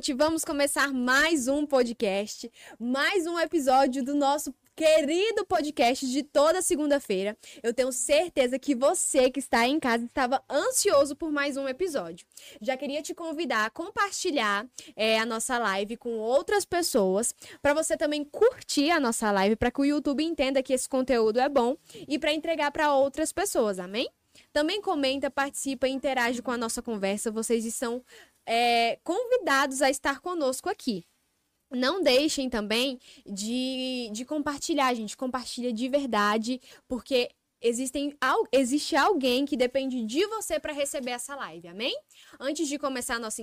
Noite. Vamos começar mais um podcast, mais um episódio do nosso querido podcast de toda segunda-feira. Eu tenho certeza que você que está em casa estava ansioso por mais um episódio. Já queria te convidar a compartilhar é, a nossa live com outras pessoas, para você também curtir a nossa live, para que o YouTube entenda que esse conteúdo é bom e para entregar para outras pessoas, amém? Também comenta, participa e interage com a nossa conversa. Vocês estão é, convidados a estar conosco aqui. Não deixem também de, de compartilhar, gente. Compartilha de verdade, porque existem, existe alguém que depende de você para receber essa live, amém? Antes de começar a nossa,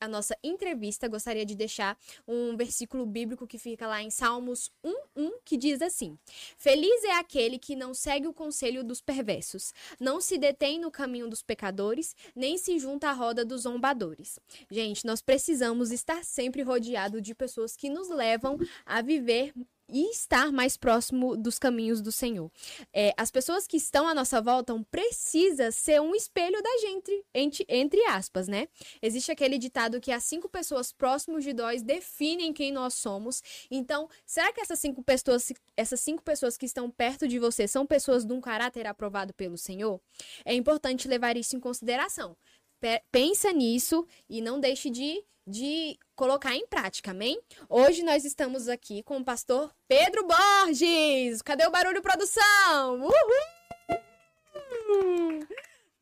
a nossa entrevista, gostaria de deixar um versículo bíblico que fica lá em Salmos 1:1, que diz assim: Feliz é aquele que não segue o conselho dos perversos, não se detém no caminho dos pecadores, nem se junta à roda dos zombadores. Gente, nós precisamos estar sempre rodeado de pessoas que nos levam a viver e estar mais próximo dos caminhos do Senhor. É, as pessoas que estão à nossa volta precisam ser um espelho da gente, entre, entre aspas, né? Existe aquele ditado que as cinco pessoas próximas de nós definem quem nós somos. Então, será que essas cinco pessoas, essas cinco pessoas que estão perto de você são pessoas de um caráter aprovado pelo Senhor? É importante levar isso em consideração. Pe- Pensa nisso e não deixe de, de colocar em prática, amém? Hoje nós estamos aqui com o pastor Pedro Borges. Cadê o barulho, produção? Uhul!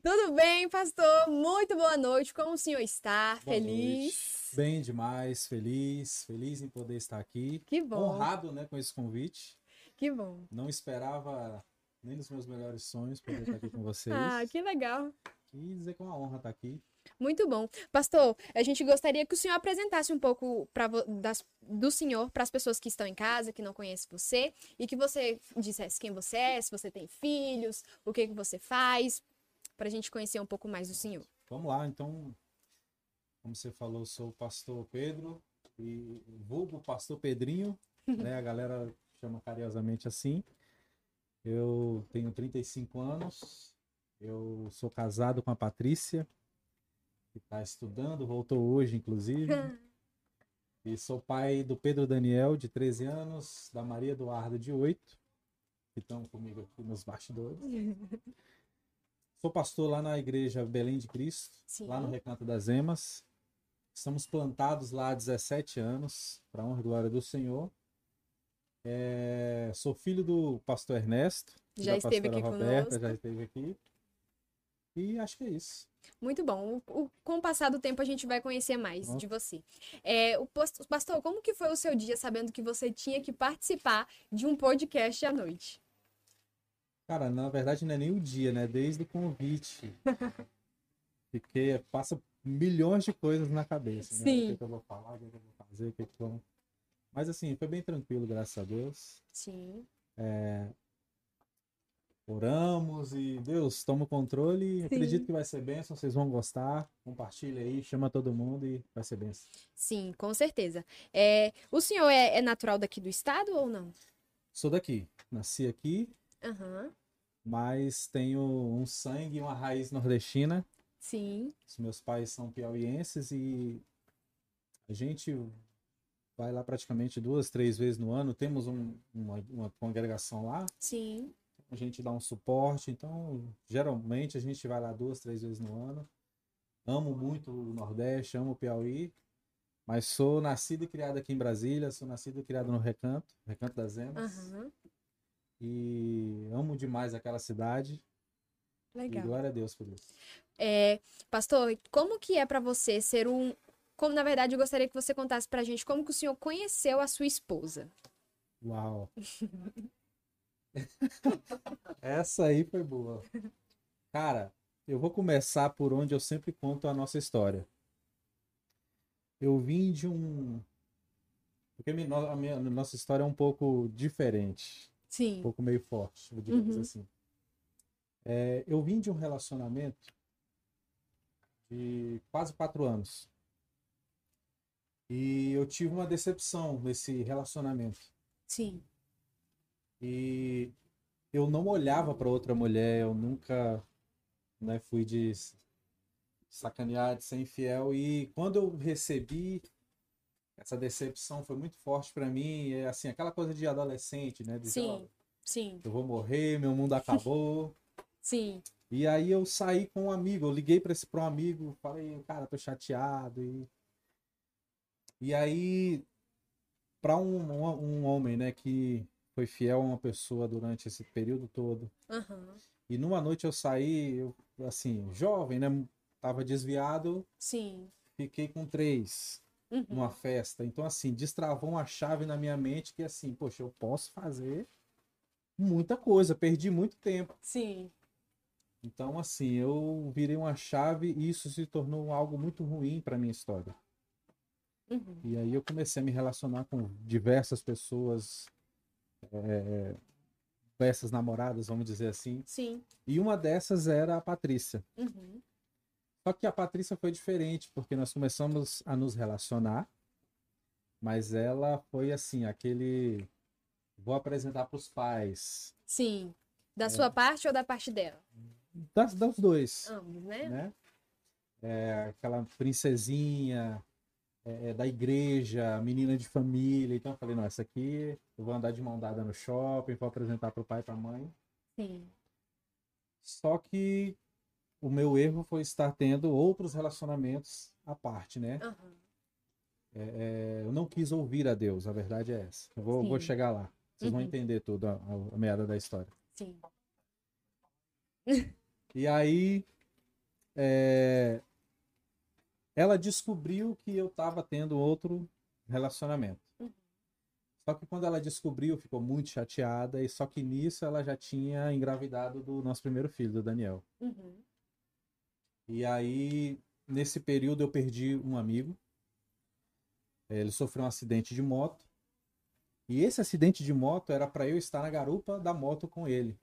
Tudo bem, pastor? Muito boa noite. Como o senhor está? Boa Feliz? noite. Bem demais, feliz, feliz em poder estar aqui. Que bom, Honrado, né, com esse convite. que bom. Não esperava nem nos meus melhores sonhos poder estar aqui com vocês. Ah, que legal. E dizer que é uma honra estar aqui. Muito bom. Pastor, a gente gostaria que o senhor apresentasse um pouco pra, das- do senhor para as pessoas que estão em casa, que não conhecem você, e que você dissesse quem você é, se você tem filhos, o que, que você faz, para a gente conhecer um pouco mais do senhor. Vamos lá, então, como você falou, sou o pastor Pedro e vulgo pastor Pedrinho, né? A galera chama carinhosamente assim. Eu tenho 35 anos, eu sou casado com a Patrícia, que está estudando, voltou hoje, inclusive. E sou pai do Pedro Daniel, de 13 anos, da Maria Eduarda, de 8, que estão comigo aqui nos bastidores. Sou pastor lá na igreja Belém de Cristo, Sim. lá no Recanto das Emas. Estamos plantados lá há 17 anos, para honra e glória do Senhor. É, sou filho do pastor Ernesto, Já esteve aqui Roberta, conosco. já esteve aqui. E acho que é isso. Muito bom. O- o- com o passar do tempo a gente vai conhecer mais de você. É, o pastor, como que foi o seu dia sabendo que você tinha que participar de um podcast à noite? Cara, na verdade não é nem o dia, né? Desde o convite. Fiquei, passa milhões de coisas na cabeça, né? Sim. O que, que eu vou falar, o que, que eu vou fazer, o que, que eu vou... Mas assim, foi bem tranquilo, graças a Deus. Sim. Oramos e Deus toma o controle. Sim. Acredito que vai ser bênção, vocês vão gostar. Compartilha aí, chama todo mundo e vai ser bênção. Sim, com certeza. É, o senhor é, é natural daqui do estado ou não? Sou daqui, nasci aqui, Aham. mas tenho um sangue e uma raiz nordestina. Sim. Os meus pais são piauienses e a gente vai lá praticamente duas, três vezes no ano. Temos um- uma, uma congregação lá, Sim. A gente dá um suporte, então geralmente a gente vai lá duas, três vezes no ano. amo muito o Nordeste, amo o Piauí, mas sou nascido e criado aqui em Brasília, sou nascido e criado no Recanto, Recanto das Emas. Aham. E amo demais aquela cidade. E Legal. glória a Deus por isso. É, pastor, como que é pra você ser um. Como, na verdade, eu gostaria que você contasse pra gente como que o senhor conheceu a sua esposa. Uau! Essa aí foi boa. Cara, eu vou começar por onde eu sempre conto a nossa história. Eu vim de um. Porque a minha, a minha- a nossa história é um pouco diferente, um Sim. pouco meio forte, digamos Uhum. assim. É, eu vim de um relacionamento de quase quatro anos. E eu tive uma decepção nesse relacionamento. Sim. E eu não olhava para outra mulher, eu nunca né, fui de sacanear, de ser infiel. E quando eu recebi essa decepção, foi muito forte para mim. É assim, aquela coisa de adolescente, né? De, Sim. ó, Sim. eu vou morrer, meu mundo acabou. Sim. E aí eu saí com um amigo, eu liguei para esse para um amigo, falei, cara, tô chateado e e aí para um, um, um homem, né, que foi fiel a uma pessoa durante esse período todo. Aham. E numa noite eu saí, eu, assim, jovem, né, tava desviado, Sim. fiquei com três Uhum. numa festa. Então assim, destravou uma chave na minha mente que assim, poxa, eu posso fazer muita coisa, perdi muito tempo. Sim. Então, assim, eu virei uma chave e isso se tornou algo muito ruim para minha história. Uhum. E aí eu comecei a me relacionar com diversas pessoas, é, diversas namoradas, vamos dizer assim. Sim. E uma dessas era a Patrícia. Uhum. Só que a Patrícia foi diferente, porque nós começamos a nos relacionar, mas ela foi assim, aquele. Vou apresentar para os pais. Sim. É. Da sua parte ou da parte dela? Das, dos dois. Ambos, né? né? É, aquela princesinha é, é, da igreja, menina de família. Então eu falei, não, essa aqui eu vou andar de mão dada no shopping, vou apresentar para o pai e para a mãe. Sim. Só que o meu erro foi estar tendo outros relacionamentos à parte, né? Aham. É, eu não quis ouvir a Deus, a verdade é essa. Eu vou, vou chegar lá. Vocês vão Uhum. entender tudo, a, a meada da história. Sim. E aí, é, ela descobriu que eu estava tendo outro relacionamento. Uhum. Só que quando ela descobriu, ficou muito chateada, e só que nisso ela já tinha engravidado do nosso primeiro filho, do Daniel. Uhum. E aí, nesse período, eu perdi um amigo. Ele sofreu um acidente de moto. E esse acidente de moto era para eu estar na garupa da moto com ele.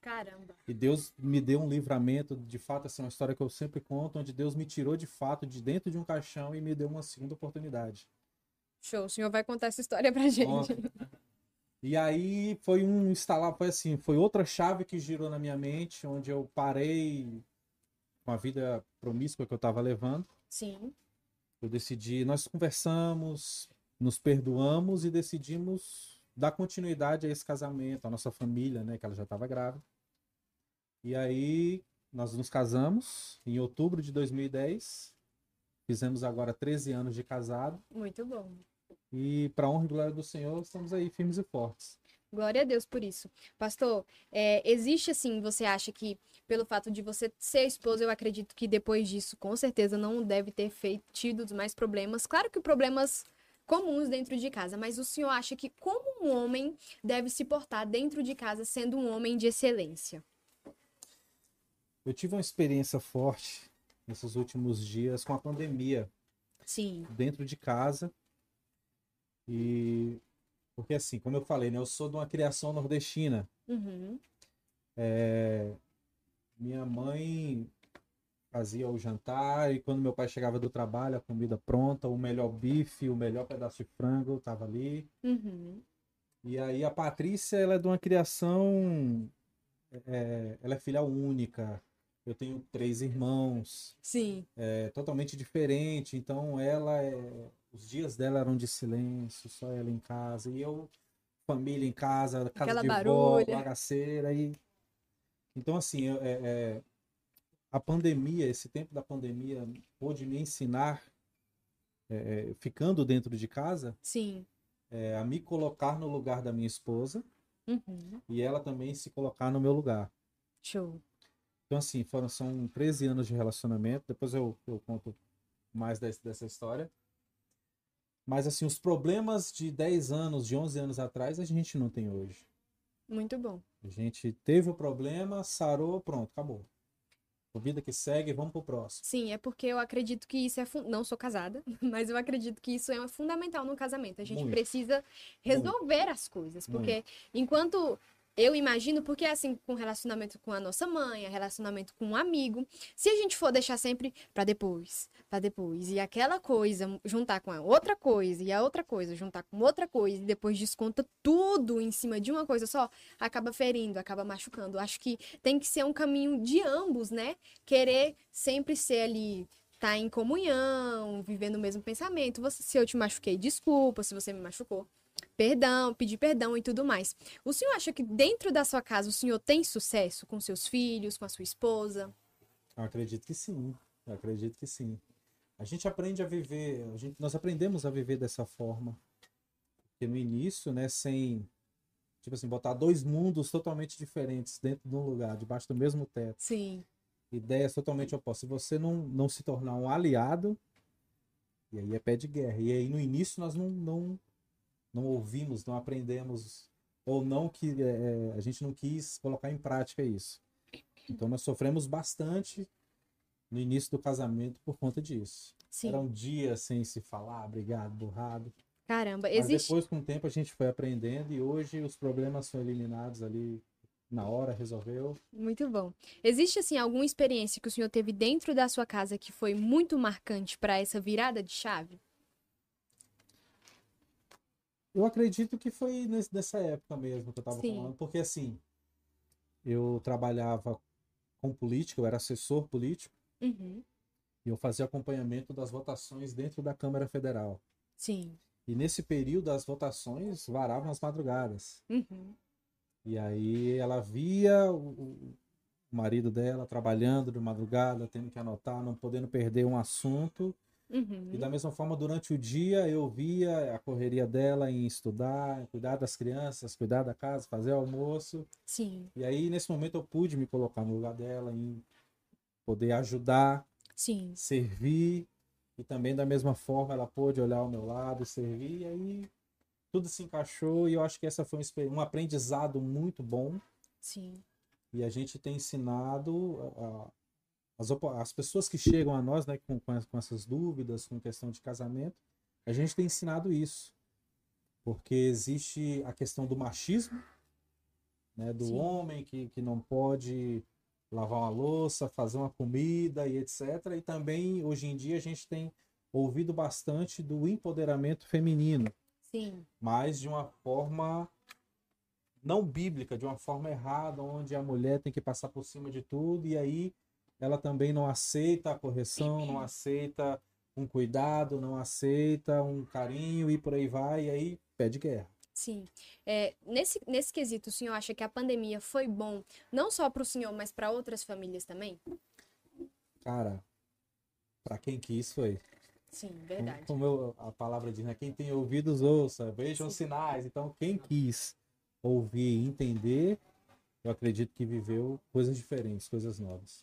Caramba. E Deus me deu um livramento, de fato, assim, uma história que eu sempre conto, onde Deus me tirou de fato de dentro de um caixão e me deu uma segunda oportunidade. Show. O senhor vai contar essa história pra gente. E aí foi um instalar, foi assim, foi outra chave que girou na minha mente, onde eu parei com a vida promíscua que eu estava levando. Sim. Eu decidi, nós conversamos, nos perdoamos e decidimos dar continuidade a esse casamento, a nossa família, né, que ela já estava grávida. E aí nós nos casamos em outubro de 2010. Fizemos agora 13 anos de casado Muito bom. e para honra e glória do Senhor, estamos aí firmes e fortes. Glória a Deus por isso. Pastor, é, existe assim, você acha que pelo fato de você ser esposa, eu acredito que depois disso, com certeza, não deve ter feito, tido mais problemas. Claro que problemas comuns dentro de casa, mas o senhor acha que como um homem deve se portar dentro de casa sendo um homem de excelência? Eu tive uma experiência forte nesses últimos dias com a pandemia. Sim. dentro de casa. E porque assim, como eu falei, né, eu sou de uma criação nordestina. Uhum. É, minha mãe fazia o jantar e quando meu pai chegava do trabalho, a comida pronta, o melhor bife, o melhor pedaço de frango estava ali. Uhum. E aí a Patrícia, ela é de uma criação, é, ela é filha única. Eu tenho três irmãos. Sim. é totalmente diferente. Então ela é... os dias dela eram de silêncio, só ela em casa e eu família em casa, casa Aquela de vó, barulha. bagaceira e então assim eu- é, é, a pandemia, esse tempo da pandemia, pôde me ensinar, é, ficando dentro de casa, Sim. é, a me colocar no lugar da minha esposa Uhum. e ela também se colocar no meu lugar. Show. Então, assim, foram, são 13 anos de relacionamento. Depois eu, eu conto mais desse, dessa história. Mas, assim, os problemas de 10 anos, de 11 anos atrás, a gente não tem hoje. Muito bom. A gente teve o problema, sarou, pronto, acabou. A vida que segue, vamos pro próximo. Sim, é porque eu acredito que isso é. fun- Não sou casada, mas eu acredito que isso é fundamental no casamento. A gente Muito. precisa resolver as coisas. Muito. Porque enquanto. Eu imagino, porque assim, com relacionamento com a nossa mãe, relacionamento com um amigo, se a gente for deixar sempre pra depois, pra depois, e aquela coisa juntar com a outra coisa, e a outra coisa juntar com outra coisa, e depois desconta tudo em cima de uma coisa só, acaba ferindo, acaba machucando. Acho que tem que ser um caminho de ambos, né? querer sempre ser ali, tá em comunhão, vivendo o mesmo pensamento. Você, se eu te machuquei, desculpa, se você me machucou, perdão, pedir perdão e tudo mais. O senhor acha que dentro da sua casa o senhor tem sucesso com seus filhos, com a sua esposa? Eu acredito que sim. Eu acredito que sim. A gente aprende a viver, a gente, nós aprendemos a viver dessa forma. Porque no início, né, sem, tipo assim, botar dois mundos totalmente diferentes dentro de um lugar, debaixo do mesmo teto, Sim, ideias totalmente opostas. Se você não, não se tornar um aliado, e aí é pé de guerra. E aí no início nós não, não, não ouvimos, não aprendemos, ou não que é, a gente não quis colocar em prática isso. Então nós sofremos bastante no início do casamento por conta disso. sim. Era um dia sem se falar, brigado, burrado. Caramba, Mas existe. depois, com o tempo, a gente foi aprendendo e hoje os problemas são eliminados ali na hora, resolveu. Muito bom. Existe, assim, alguma experiência que o senhor teve dentro da sua casa que foi muito marcante para essa virada de chave? Eu acredito que foi nesse- nessa época mesmo que eu estava Sim. falando, porque assim, eu trabalhava com política, eu era assessor político Uhum. e eu fazia acompanhamento das votações dentro da Câmara Federal. Sim. E nesse período as votações varavam as madrugadas. Uhum. E aí ela via o, o marido dela trabalhando de madrugada, tendo que anotar, não podendo perder um assunto. Uhum. E da mesma forma, durante o dia, eu via a correria dela em estudar, cuidar das crianças, cuidar da casa, fazer almoço. Sim, E aí, nesse momento, eu pude me colocar no lugar dela, em poder ajudar, sim. servir. E também, da mesma forma, ela pôde olhar ao meu lado, servir. E aí, tudo se encaixou. E eu acho que essa foi um aprendizado muito bom. Sim. E a gente tem ensinado as, as pessoas que chegam a nós né, com, com essas dúvidas, com questão de casamento, a gente tem ensinado isso. Porque existe a questão do machismo, né, do Sim. homem que, que não pode lavar uma louça, fazer uma comida e etc. E também, hoje em dia, a gente tem ouvido bastante do empoderamento feminino Sim. mas de uma forma não bíblica, de uma forma errada, onde a mulher tem que passar por cima de tudo e aí ela também não aceita a correção, não aceita um cuidado, não aceita um carinho e por aí vai, e aí pede guerra. Sim. É, nesse, nesse quesito, o senhor acha que a pandemia foi bom não só para o senhor, mas para outras famílias também? Cara, para quem quis foi. Sim, verdade. Como eu- a palavra diz, né? Quem tem ouvidos ouça, vejam os Sim. sinais. Então, quem quis ouvir e entender, eu acredito que viveu coisas diferentes, coisas novas.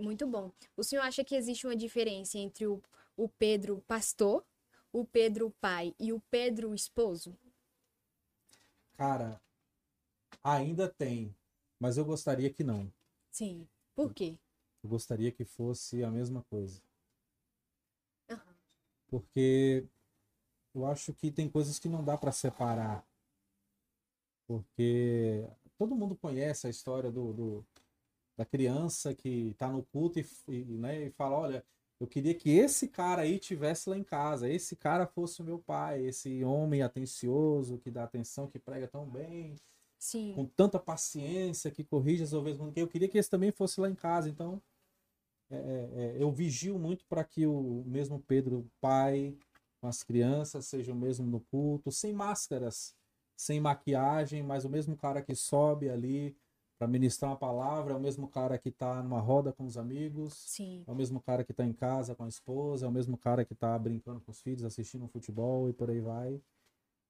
Muito bom. O senhor acha que existe uma diferença entre o, o Pedro pastor, o Pedro pai e o Pedro esposo? Cara, ainda tem, mas eu gostaria que não. Sim. Por quê? Eu gostaria que fosse a mesma coisa. Aham. Porque eu acho que tem coisas que não dá para separar. Porque todo mundo conhece a história do, do- da criança que está no culto e, e, né, e fala: Olha, eu queria que esse cara aí tivesse lá em casa, esse cara fosse o meu pai, esse homem atencioso, que dá atenção, que prega tão bem, Sim. com tanta paciência, que corrige as ovelhas. Eu queria que esse também fosse lá em casa. Então, é, é, é, eu vigio muito para que o mesmo Pedro, pai, com as crianças, seja o mesmo no culto, sem máscaras, sem maquiagem, mas o mesmo cara que sobe ali para ministrar uma palavra, é o mesmo cara que está numa roda com os amigos, Sim. é o mesmo cara que está em casa com a esposa, é o mesmo cara que está brincando com os filhos, assistindo um futebol e por aí vai.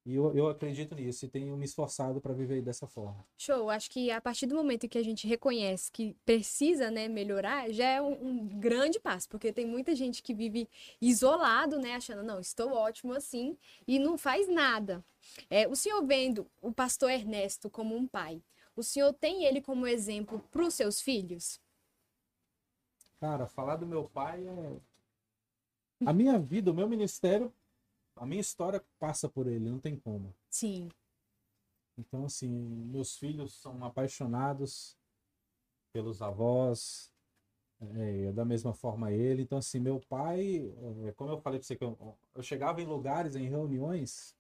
E eu, eu acredito nisso e tenho me esforçado para viver dessa forma. Show. Acho que a partir do momento que a gente reconhece que precisa, né, melhorar, já é um, um grande passo, porque tem muita gente que vive isolado, né, achando, não, estou ótimo assim, e não faz nada. É, o senhor vendo o pastor Ernesto como um pai, o senhor tem ele como exemplo para os seus filhos? Cara, falar do meu pai é. A minha vida, o meu ministério, a minha história passa por ele, não tem como. Sim. Então, assim, meus filhos são apaixonados pelos avós, é, da mesma forma ele. Então, assim, meu pai, é, como eu falei pra você, que eu, eu chegava em lugares, em reuniões,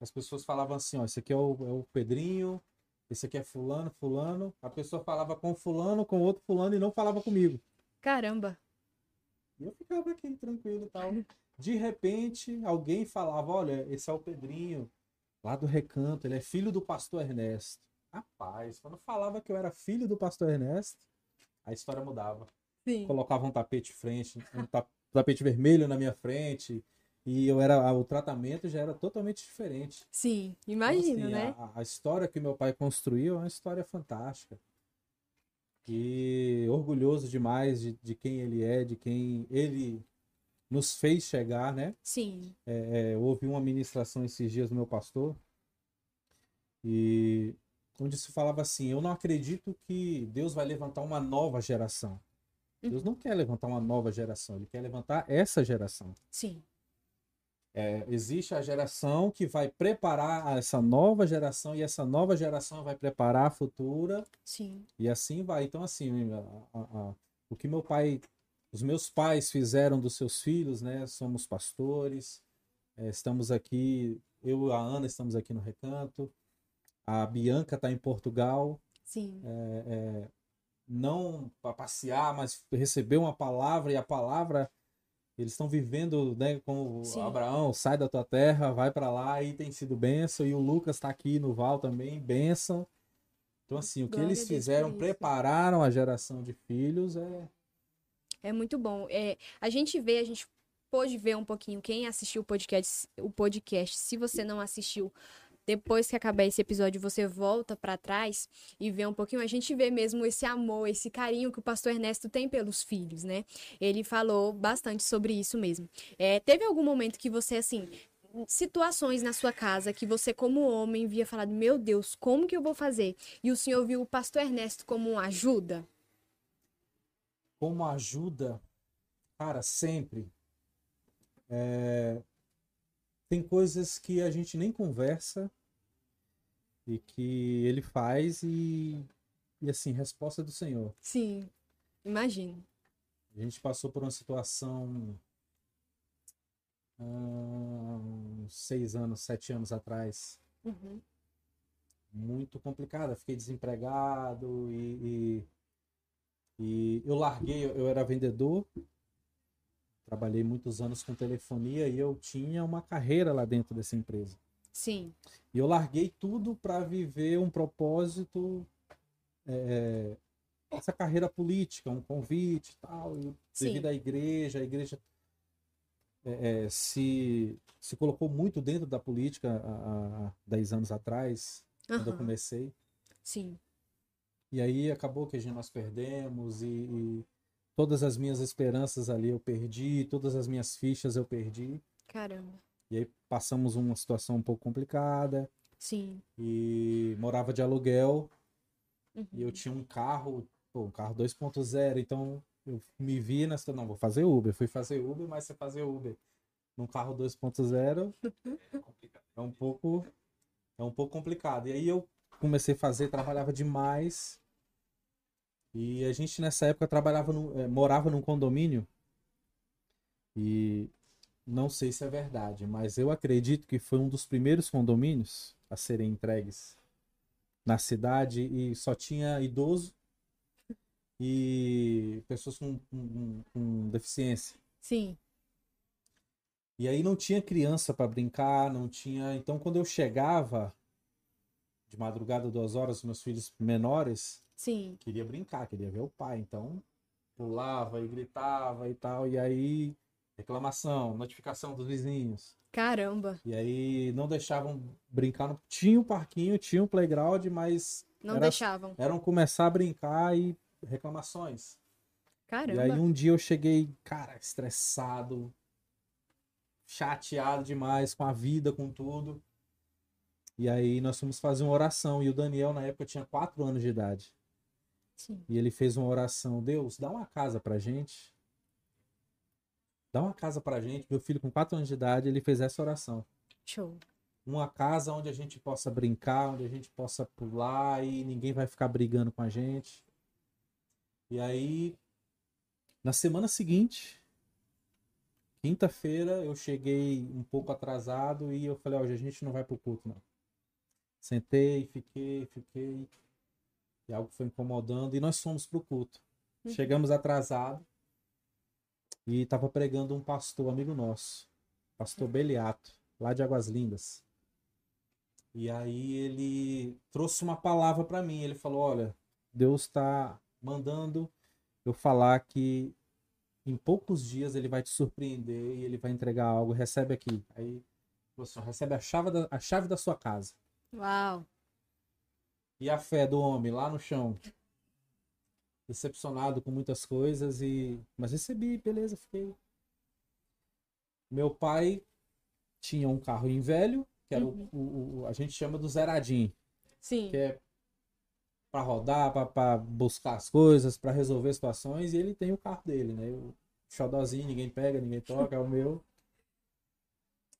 as pessoas falavam assim, ó, esse aqui é o, é o Pedrinho, esse aqui é fulano, fulano. A pessoa falava com fulano, com outro fulano e não falava comigo. Caramba. E eu ficava aqui tranquilo e tal. De repente, alguém falava: Olha, esse é o Pedrinho, lá do recanto, ele é filho do pastor Ernesto. Rapaz, quando falava que eu era filho do pastor Ernesto, a história mudava. Sim. Colocava um tapete frente, um ta- tapete vermelho na minha frente, e eu era o tratamento já era totalmente diferente. Sim. Então, Imagino, assim, né? A, a história que meu pai construiu é uma história fantástica. E orgulhoso demais de, de quem ele é, de quem ele nos fez chegar, né? Sim. É, é, houve uma ministração esses dias do meu pastor, e onde se falava assim: Eu não acredito que Deus vai levantar uma nova geração. Deus não quer levantar uma nova geração, ele quer levantar essa geração. Sim. É, existe a geração que vai preparar essa nova geração e essa nova geração vai preparar a futura Sim. e assim vai. Então, assim, a- a- a- o que meu pai, os meus pais fizeram dos seus filhos, né? Somos pastores, é, estamos aqui, eu e a Ana estamos aqui no Recanto, a Bianca está em Portugal, Sim. é, é, não para passear, mas receber uma palavra e a palavra eles estão vivendo, né, como Sim. Abraão, sai da tua terra, vai para lá e tem sido bênção, e o Lucas está aqui no Val também, bênção. Então, assim, o que Glória eles fizeram, prepararam a geração de filhos, é. É muito bom. É, a gente vê, a gente pôde ver um pouquinho quem assistiu o podcast, o podcast. Se você não assistiu, depois que acabar esse episódio, você volta pra trás e vê um pouquinho. A gente vê mesmo esse amor, esse carinho que o pastor Ernesto tem pelos filhos, né? Ele falou bastante sobre isso mesmo. É, teve algum momento que você, assim, situações na sua casa que você, como homem, via falado: Meu Deus, como que eu vou fazer? E o senhor viu o pastor Ernesto como ajuda? como ajuda, cara, sempre. É, tem coisas que a gente nem conversa e que ele faz e, e assim, resposta do Senhor. Sim, imagino. A gente passou por uma situação há uns seis anos, sete anos atrás, Uhum. muito complicada. Fiquei desempregado e, e, e eu larguei, eu era vendedor, trabalhei muitos anos com telefonia e eu tinha uma carreira lá dentro dessa empresa. Sim, E eu larguei tudo para viver um propósito, é, essa carreira política, um convite e tal, e devido à igreja, a igreja é, se, se colocou muito dentro da política há, há 10 anos atrás, quando eu comecei. sim, E aí acabou que a gente nós perdemos e, e todas as minhas esperanças ali eu perdi, todas as minhas fichas eu perdi. caramba. E aí passamos uma situação um pouco complicada Sim. e morava de aluguel Uhum. e eu tinha um carro, pô, um carro 2.0, então eu me vi nessa, não, vou fazer Uber. Fui fazer Uber, mas você fazer Uber num carro 2.0 é um pouco é um pouco complicado. E aí eu comecei a fazer, trabalhava demais. E a gente nessa época trabalhava no, eh, morava num condomínio. E não sei se é verdade, mas eu acredito que foi um dos primeiros condomínios a serem entregues na cidade e só tinha idoso e pessoas com, com- com deficiência. Sim, E aí não tinha criança para brincar, não tinha. Então quando eu chegava, de madrugada, duas horas, meus filhos menores, Sim. queria brincar, queria ver o pai. Então, pulava e gritava e tal. E aí, reclamação, notificação dos vizinhos. Caramba. E aí, não deixavam brincar. Tinha um parquinho, tinha um playground, mas Não Era- deixavam. eram começar a brincar e reclamações. Caramba. E aí, um dia eu cheguei, cara, estressado, chateado demais com a vida, com tudo. E aí, nós fomos fazer uma oração. E o Daniel, na época, tinha quatro anos de idade. Sim. E ele fez uma oração: Deus, dá uma casa pra gente. Dá uma casa pra gente. Meu filho, com quatro anos de idade, ele fez essa oração. Show. Uma casa onde a gente possa brincar, onde a gente possa pular e ninguém vai ficar brigando com a gente. E aí, na semana seguinte, quinta-feira, eu cheguei um pouco atrasado e eu falei: hoje a gente não vai pro culto, não. Sentei, fiquei, fiquei. E algo foi incomodando e nós fomos pro culto. Uhum. Chegamos atrasado e estava pregando um pastor amigo nosso, pastor Beliato, lá de Águas Lindas. E aí ele trouxe uma palavra para mim. Ele falou: Olha, Deus está mandando eu falar que em poucos dias ele vai te surpreender e ele vai entregar algo. Recebe aqui. Aí você recebe a chave da, a chave da sua casa. Uau. E a fé do homem lá no chão. Decepcionado com muitas coisas e mas recebi, beleza, fiquei. Meu pai tinha um carro em velho, que era o- o, o- a gente chama do zeradinho, Sim. que é para rodar, para buscar as coisas, para resolver situações, e ele tem o carro dele, né? O xodózinho, ninguém pega, ninguém toca, é o meu.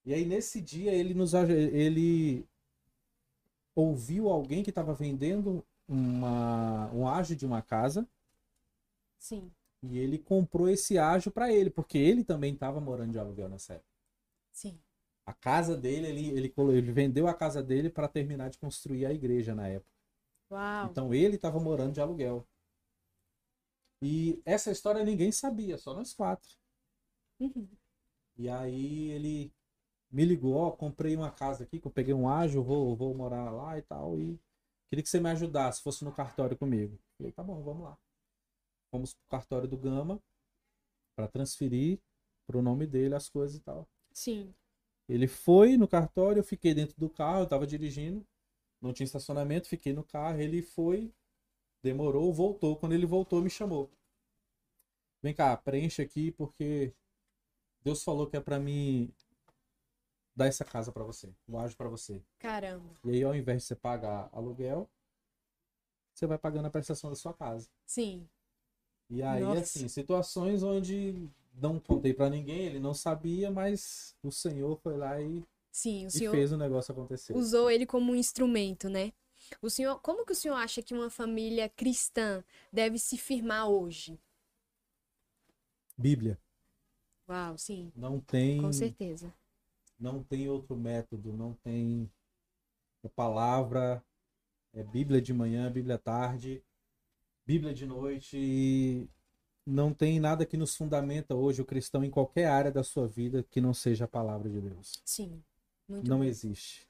E aí nesse dia ele nos ele ouviu alguém que estava vendendo uma, um ágio de uma casa Sim. e ele comprou esse ágio para ele, porque ele também estava morando de aluguel nessa época. Sim. A casa dele, ele, ele, ele vendeu a casa dele para terminar de construir a igreja na época. Uau. Então ele estava morando de aluguel. E essa história ninguém sabia, só nós quatro. Uhum. E aí ele me ligou, ó, comprei uma casa aqui, que eu peguei um ágio, vou, vou morar lá e tal, e queria que você me ajudasse, fosse no cartório comigo. Falei, tá bom, vamos lá. Fomos pro cartório do Gama para transferir pro nome dele as coisas e tal. Sim. Ele foi no cartório, eu fiquei dentro do carro, eu tava dirigindo, não tinha estacionamento, fiquei no carro, ele foi, demorou, voltou. Quando ele voltou, me chamou. Vem cá, preenche aqui porque Deus falou que é pra mim dar essa casa pra você, o ágio pra você. Caramba. E aí, ao invés de você pagar aluguel, você vai pagando a prestação da sua casa. Sim. E aí, Nossa. assim, situações onde não contei pra ninguém, ele não sabia, mas o Senhor foi lá e, Sim. O e senhor fez o negócio acontecer. usou ele como um instrumento, né? O senhor, como que o senhor acha que uma família cristã deve se firmar hoje? Bíblia. Uau, sim, Não tem, com certeza. Não tem outro método, não tem a palavra, é Bíblia de manhã, Bíblia tarde, Bíblia de noite e não tem nada que nos fundamenta hoje o cristão em qualquer área da sua vida que não seja a palavra de Deus. Sim. Muito Não bom. existe.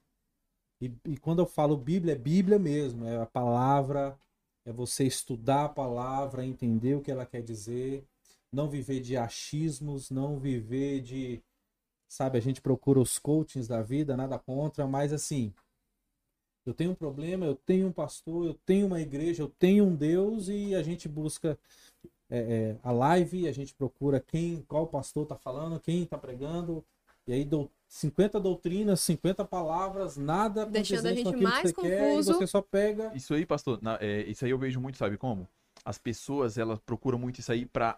E, e quando eu falo Bíblia, é Bíblia mesmo, é a palavra, é você estudar a palavra, entender o que ela quer dizer, não viver de achismos, não viver de, sabe, a gente procura os coachings da vida, nada contra, mas assim, eu tenho um problema, eu tenho um pastor, eu tenho uma igreja, eu tenho um Deus e a gente busca é, é, a live, a gente procura quem, qual pastor está falando, quem está pregando, e aí dou 50 doutrinas, 50 palavras, nada Deixando a gente aquilo que mais você quer, e confuso. você só pega. Isso aí, pastor, na- é, isso aí eu vejo muito, sabe como? As pessoas, elas procuram muito isso aí pra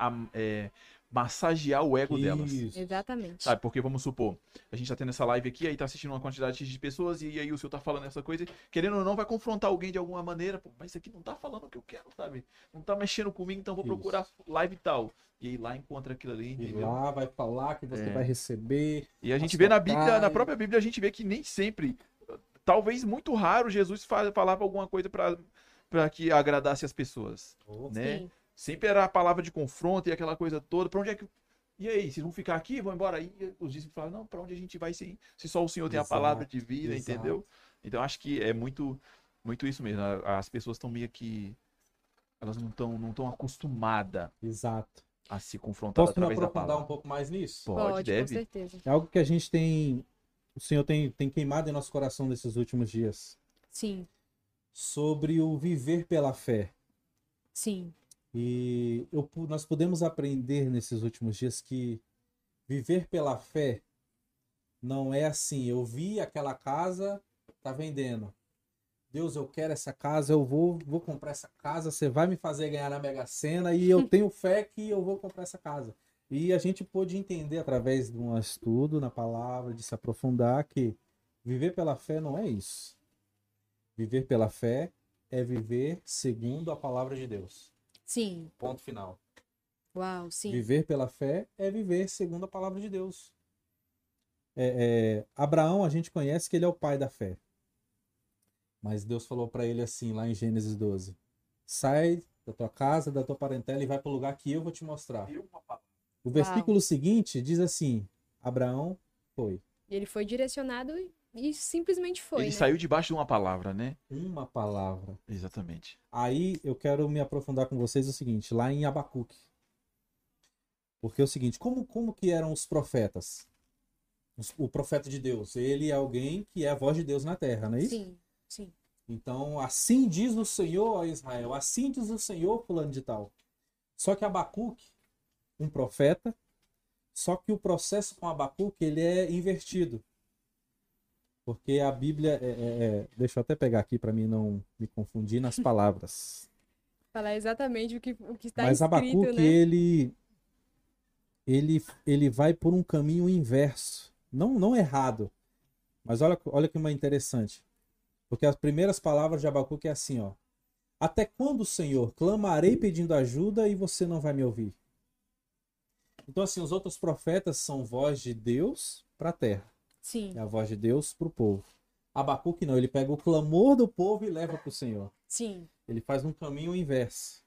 am- é, massagear o ego delas. Isso. Exatamente. Sabe, porque vamos supor, a gente tá tendo essa live aqui, aí tá assistindo uma quantidade de pessoas, e aí o senhor tá falando essa coisa, querendo ou não, vai confrontar alguém de alguma maneira, pô, mas isso aqui não tá falando o que eu quero, sabe? Não tá mexendo comigo, então vou Isso. procurar live e tal. E aí lá encontra aquilo ali, E entendeu? lá vai falar que você É. vai receber. E a gente vê na Bíblia, na própria Bíblia, a gente vê que nem sempre, talvez muito raro, Jesus fa- falava alguma coisa pra para que agradasse as pessoas, né? Sim. Sempre era a palavra de confronto e aquela coisa toda. Pra onde é que e aí, vocês vão ficar aqui? Vão embora? Aí os discípulos falam, não, pra onde a gente vai sim? Se só o Senhor tem a palavra de vida, exato. entendeu? Então acho que é muito, muito isso mesmo. As pessoas estão meio que. Elas não estão não tão acostumadas Exato. a se confrontar Posso me aprofundar um pouco mais nisso? Pode, Pode, com deve. certeza. É algo que a gente tem. O Senhor tem, tem queimado em nosso coração nesses últimos dias. Sim, Sobre o viver pela fé. sim, E eu nós podemos aprender nesses últimos dias que viver pela fé não é assim. Eu vi aquela casa, tá vendendo. Deus, eu quero essa casa, eu vou, vou comprar essa casa, você vai me fazer ganhar na Mega Sena e eu tenho fé que eu vou comprar essa casa. E a gente pôde entender através de um estudo na palavra, de se aprofundar, que viver pela fé não é isso. Viver pela fé é viver segundo a palavra de Deus. Sim. Ponto final. Uau, sim. Viver pela fé é viver segundo a palavra de Deus. É, é, Abraão, a gente conhece que ele é o pai da fé. Mas Deus falou para ele assim, lá em Gênesis 12: Sai da tua casa, da tua parentela e vai para o lugar que eu vou te mostrar. O versículo seguinte diz assim: Abraão foi. Ele foi direcionado e, simplesmente foi, Ele né? saiu debaixo de uma palavra, né? Uma palavra. Exatamente. Aí eu quero me aprofundar com vocês o seguinte, lá em Abacuque. Porque é o seguinte, como, como que eram os profetas? Os- O profeta de Deus, ele é alguém que é a voz de Deus na terra, não é isso? Sim, sim. Então, assim diz o Senhor a Israel, assim diz o Senhor fulano de tal. Só que Abacuque, um profeta, só que o processo com Abacuque, ele é invertido. Porque a Bíblia, é, é- é- deixa eu até pegar aqui para mim não me confundir nas palavras. Falar exatamente o que, o que está Mas escrito, Abacuque, né? ele, ele, ele vai por um caminho inverso. Não, não errado. Mas olha, olha que uma interessante. Porque as primeiras palavras de Abacuque é assim, ó. Até quando, Senhor, clamarei pedindo ajuda e você não vai me ouvir? Então, assim, os outros profetas são voz de Deus para a terra. Sim, É a voz de Deus para o povo. Abacuque não, ele pega o clamor do povo e leva para o Senhor. sim, Ele faz um caminho inverso.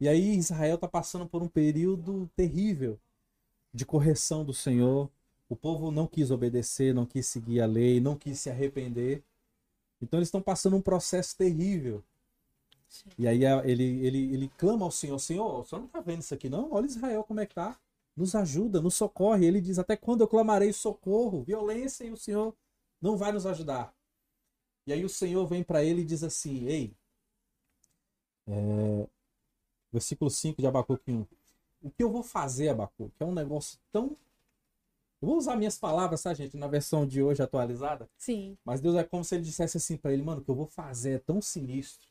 E aí Israel está passando por um período terrível de correção do Senhor. O povo não quis obedecer, não quis seguir a lei, não quis se arrepender. Então eles estão passando um processo terrível. sim. E aí ele, ele, ele clama ao Senhor, Senhor, o Senhor não está vendo isso aqui não? Olha Israel como é que tá. Nos ajuda, nos socorre. Ele diz, até quando eu clamarei socorro, violência, e o Senhor não vai nos ajudar. E aí o Senhor vem para ele e diz assim, ei, é, versículo 5 de Abacuque 1, o que eu vou fazer, Abacuque? É um negócio tão... Eu vou usar minhas palavras, tá, gente? Na versão de hoje atualizada. Sim, Mas Deus é como se ele dissesse assim para ele, mano, o que eu vou fazer é tão sinistro.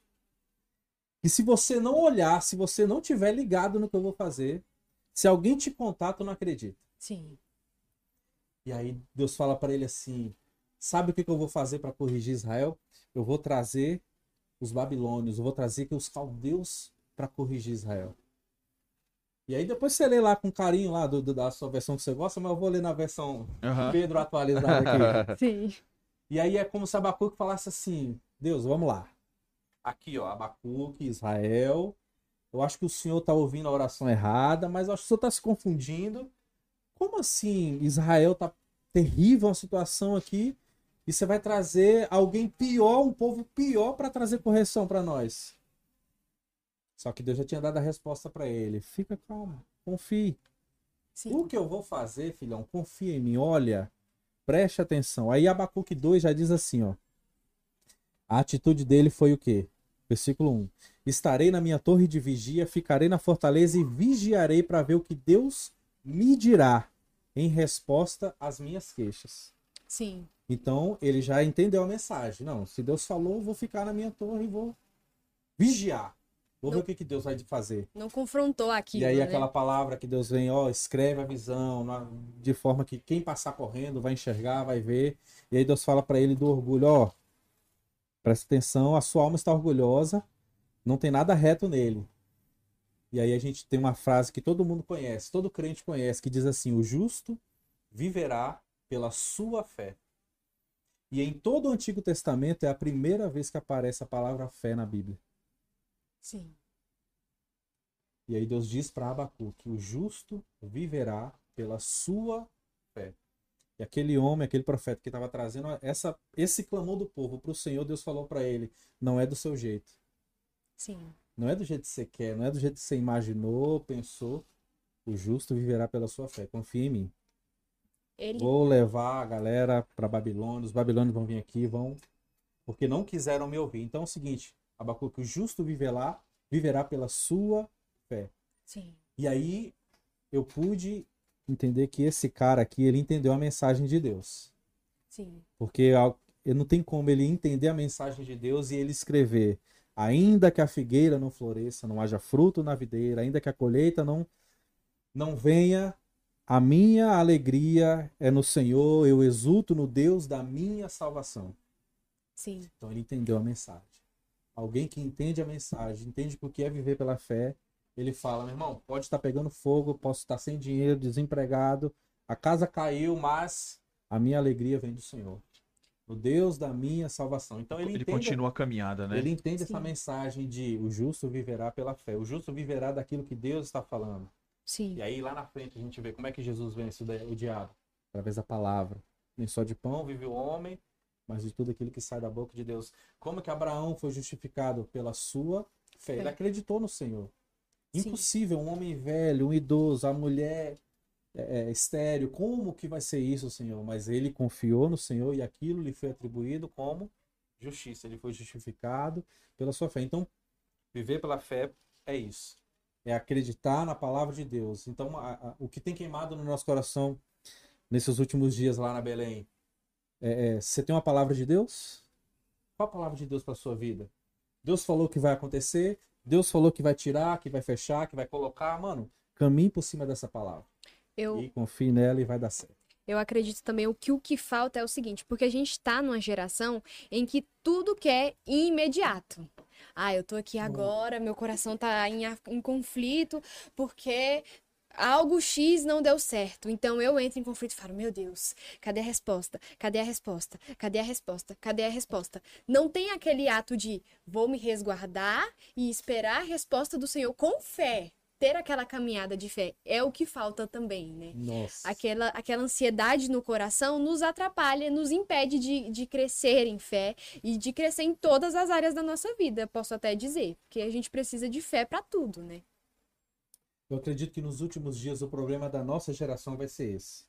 Que se você não olhar, se você não tiver ligado no que eu vou fazer, se alguém te contar, tu não acredita. sim. E aí Deus fala para ele assim: Sabe o que, que eu vou fazer para corrigir Israel? Eu vou trazer os babilônios, eu vou trazer os caldeus para corrigir Israel. E aí depois você lê lá com carinho lá do, do- da sua versão que você gosta, mas eu vou ler na versão Aham. Pedro atualizada aqui. Sim, E aí é como se Abacuque falasse assim: Deus, vamos lá. Aqui, ó, Abacuque, Israel. Eu acho que o senhor está ouvindo a oração errada, mas eu acho que o senhor está se confundindo. Como assim Israel tá terrível a situação aqui e você vai trazer alguém pior, um povo pior para trazer correção para nós? Só que Deus já tinha dado a resposta para ele. Fica calmo, confie. sim. O que eu vou fazer, filhão? Confia em mim, olha, preste atenção. Aí Abacuque 2 já diz assim, ó. A atitude dele foi o quê? Versículo 1. Estarei na minha torre de vigia, ficarei na fortaleza e vigiarei para ver o que Deus me dirá em resposta às minhas queixas. Sim, Então, ele já entendeu a mensagem. Não, se Deus falou, vou ficar na minha torre e vou vigiar. Vou ver Não- o que, que Deus vai fazer. não confrontou aquilo, E aí né? aquela palavra que Deus vem, ó, escreve a visão, de forma que quem passar correndo vai enxergar, vai ver. E aí Deus fala para ele do orgulho, ó, presta atenção, a sua alma está orgulhosa, não tem nada reto nele. E aí a gente tem uma frase que todo mundo conhece, todo crente conhece, que diz assim: o justo viverá pela sua fé. E em todo o Antigo Testamento é a primeira vez que aparece a palavra fé na Bíblia. Sim, E aí Deus diz para Abacuque: o justo viverá pela sua fé. E aquele homem, aquele profeta que estava trazendo essa, esse clamor do povo para o Senhor, Deus falou para ele: não é do seu jeito. Sim. Não é do jeito que você quer, não é do jeito que você imaginou, pensou. O justo viverá pela sua fé. Confia em mim. Ele. Vou levar a galera para Babilônia. Os babilônios vão vir aqui, vão. Porque não quiseram me ouvir. Então é o seguinte: Abacuque, o justo viverá, viverá pela sua fé. Sim. E aí eu pude entender que esse cara aqui, ele entendeu a mensagem de Deus. Sim. Porque ele não tem como ele entender a mensagem de Deus e ele escrever: ainda que a figueira não floresça, não haja fruto na videira, ainda que a colheita não não venha, a minha alegria é no Senhor, eu exulto no Deus da minha salvação. Sim. Então ele entendeu a mensagem. Alguém que entende a mensagem, entende o que é viver pela fé, ele fala: meu irmão, pode estar pegando fogo, posso estar sem dinheiro, desempregado, a casa caiu, mas a minha alegria vem do Senhor, o Deus da minha salvação. Então ele, Ele entende, continua a caminhada, né? ele entende essa Sim. mensagem de o justo viverá pela fé, o justo viverá daquilo que Deus está falando. Sim. E aí lá na frente a gente vê como é que Jesus vence o de- o diabo através da palavra. Nem só de pão vive o homem, mas de tudo aquilo que sai da boca de Deus. Como que Abraão foi justificado pela sua fé? Ele acreditou no Senhor. Sim. Impossível, um homem velho, um idoso, a mulher é, é, estéreo, como que vai ser isso, Senhor? Mas ele confiou no Senhor e aquilo lhe foi atribuído como justiça. Ele foi justificado pela sua fé. Então, viver pela fé é isso. É acreditar na palavra de Deus. Então, a- a- o que tem queimado no nosso coração nesses últimos dias lá na Belém é, é, você tem uma palavra de Deus? Qual a palavra de Deus para sua vida? Deus falou que vai acontecer, Deus falou que vai tirar, que vai fechar, que vai colocar. Mano, caminhe por cima dessa palavra. Eu, E confie nela e vai dar certo. eu acredito também o que o que falta é o seguinte, porque a gente tá numa geração em que tudo quer imediato. Ah, eu tô aqui agora, meu coração tá em, em conflito porque algo X não deu certo. Então eu entro em conflito e falo: Meu Deus, cadê a resposta? Cadê a resposta? Cadê a resposta? Cadê a resposta? Não tem aquele ato de vou me resguardar e esperar a resposta do Senhor com fé. Ter aquela caminhada de fé é o que falta também, né? Nossa. Aquela, aquela ansiedade no coração nos atrapalha, nos impede de, de crescer em fé e de crescer em todas as áreas da nossa vida, posso até dizer. Porque a gente precisa de fé para tudo, né? Eu acredito que nos últimos dias o problema da nossa geração vai ser esse.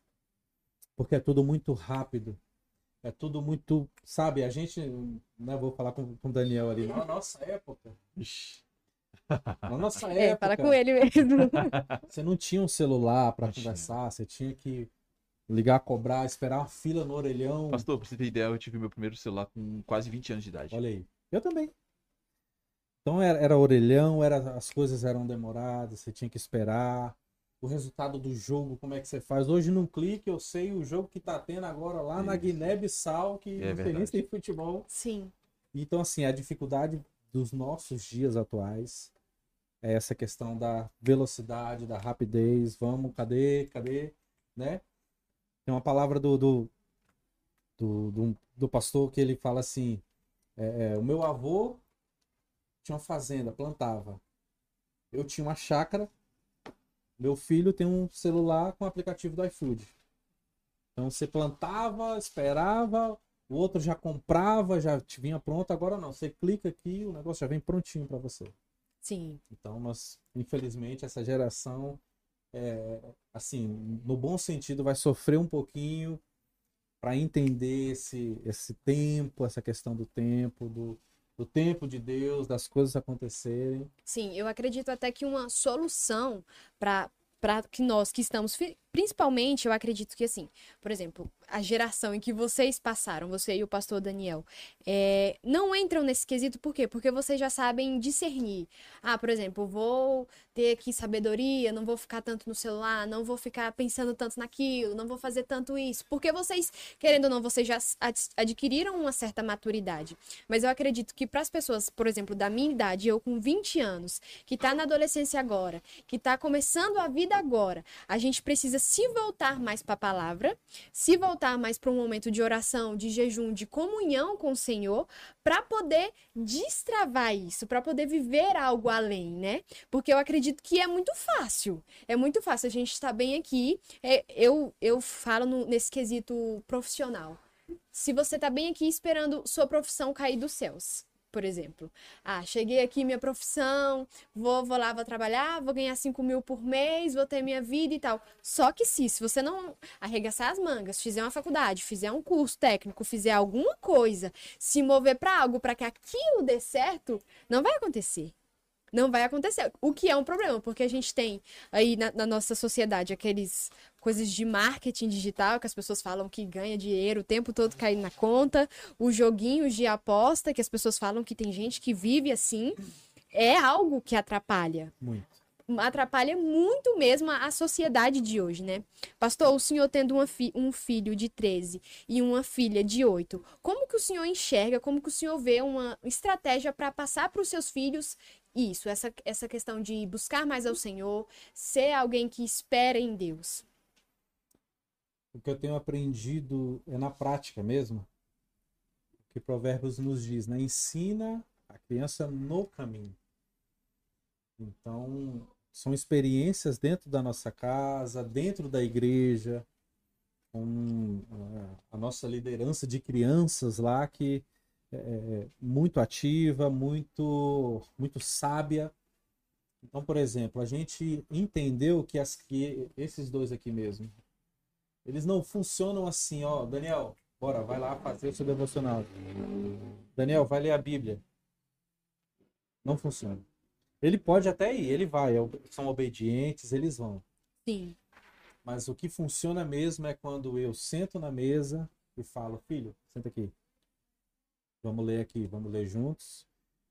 Porque é tudo muito rápido. É tudo muito. Sabe, a gente. Né, vou falar com, com o Daniel ali. Na nossa época. Ixi. Na nossa É, época. fala com ele mesmo. Você não tinha um celular para conversar, você tinha que ligar, cobrar, esperar uma fila no orelhão. Pastor, pra você ter ideia, eu tive meu primeiro celular com quase 20 anos de idade. Olha aí. Eu também. Então era, era orelhão, era, as coisas eram demoradas, você tinha que esperar. O resultado do jogo, como é que você faz? Hoje, num clique, eu sei o jogo que tá tendo agora lá na Isso. Guiné-Bissau, que É não tem nem futebol. Sim, Então, assim, a dificuldade dos nossos dias atuais é essa questão da velocidade, da rapidez. Vamos, cadê, cadê, né? Tem uma palavra do, do, do, do, do pastor que ele fala assim: é, é, o meu avô tinha uma fazenda, plantava. Eu tinha uma chácara. Meu filho tem um celular com aplicativo do iFood. Então você plantava, esperava, o outro já comprava, já te vinha pronto. Agora não, você clica aqui, o negócio já vem prontinho para você. sim. Então, nós, infelizmente, essa geração, é, assim, no bom sentido, vai sofrer um pouquinho para entender esse, esse tempo, essa questão do tempo, do, do tempo de Deus, das coisas acontecerem. Sim, eu acredito até que uma solução para para que nós que estamos, principalmente, eu acredito que assim, por exemplo, a geração em que vocês passaram, você e o pastor Daniel, é, não entram nesse quesito, por quê? Porque vocês já sabem discernir. Ah, por exemplo, vou ter aqui sabedoria, não vou ficar tanto no celular, não vou ficar pensando tanto naquilo, não vou fazer tanto isso. Porque vocês, querendo ou não, vocês já ad- adquiriram uma certa maturidade. Mas eu acredito que para as pessoas, por exemplo, da minha idade, eu com 20 anos, que tá na adolescência agora, que tá começando a vida agora, a gente precisa se voltar mais para a palavra, se voltar mais para um momento de oração, de jejum, de comunhão com o Senhor, para poder destravar isso, para poder viver algo além, né? Porque eu acredito que é muito fácil. É muito fácil a gente estar bem aqui. É, eu, eu falo no, nesse quesito profissional. Se você está bem aqui esperando sua profissão cair dos céus, por exemplo. Ah, cheguei aqui minha profissão, vou, vou lá, vou trabalhar, vou ganhar 5 mil por mês, vou ter minha vida e tal. Só que se, se você não arregaçar as mangas, fizer uma faculdade, fizer um curso técnico, fizer alguma coisa, se mover para algo para que aquilo dê certo, não vai acontecer não vai acontecer. O que é um problema, porque a gente tem aí na, na, nossa sociedade aqueles coisas de marketing digital que as pessoas falam que ganha dinheiro o tempo todo caindo na conta, os joguinhos de aposta que as pessoas falam que tem gente que vive assim, é algo que atrapalha. Muito. Atrapalha muito mesmo a sociedade de hoje, né? Pastor, o senhor tendo fi um filho de 13 e uma filha de 8, como que o senhor enxerga, como que o senhor vê uma estratégia para passar para os seus filhos isso, essa, essa questão de buscar mais ao Senhor, ser alguém que espera em Deus. O que eu tenho aprendido é na prática mesmo. Que Provérbios nos diz, né? Ensina a criança no caminho. Então, são experiências dentro da nossa casa, dentro da igreja, com a nossa liderança de crianças lá que é, é, muito ativa, muito, muito sábia. Então, por exemplo, a gente entendeu que, as, que esses dois aqui mesmo, eles não funcionam assim, ó, Daniel, bora, vai lá fazer o seu devocional. Daniel, vai ler a Bíblia. Não funciona. Ele pode até ir, ele vai, é são obedientes, eles vão. Sim. Mas o que funciona mesmo é quando eu sento na mesa e falo, filho, senta aqui. Vamos ler aqui, vamos ler juntos.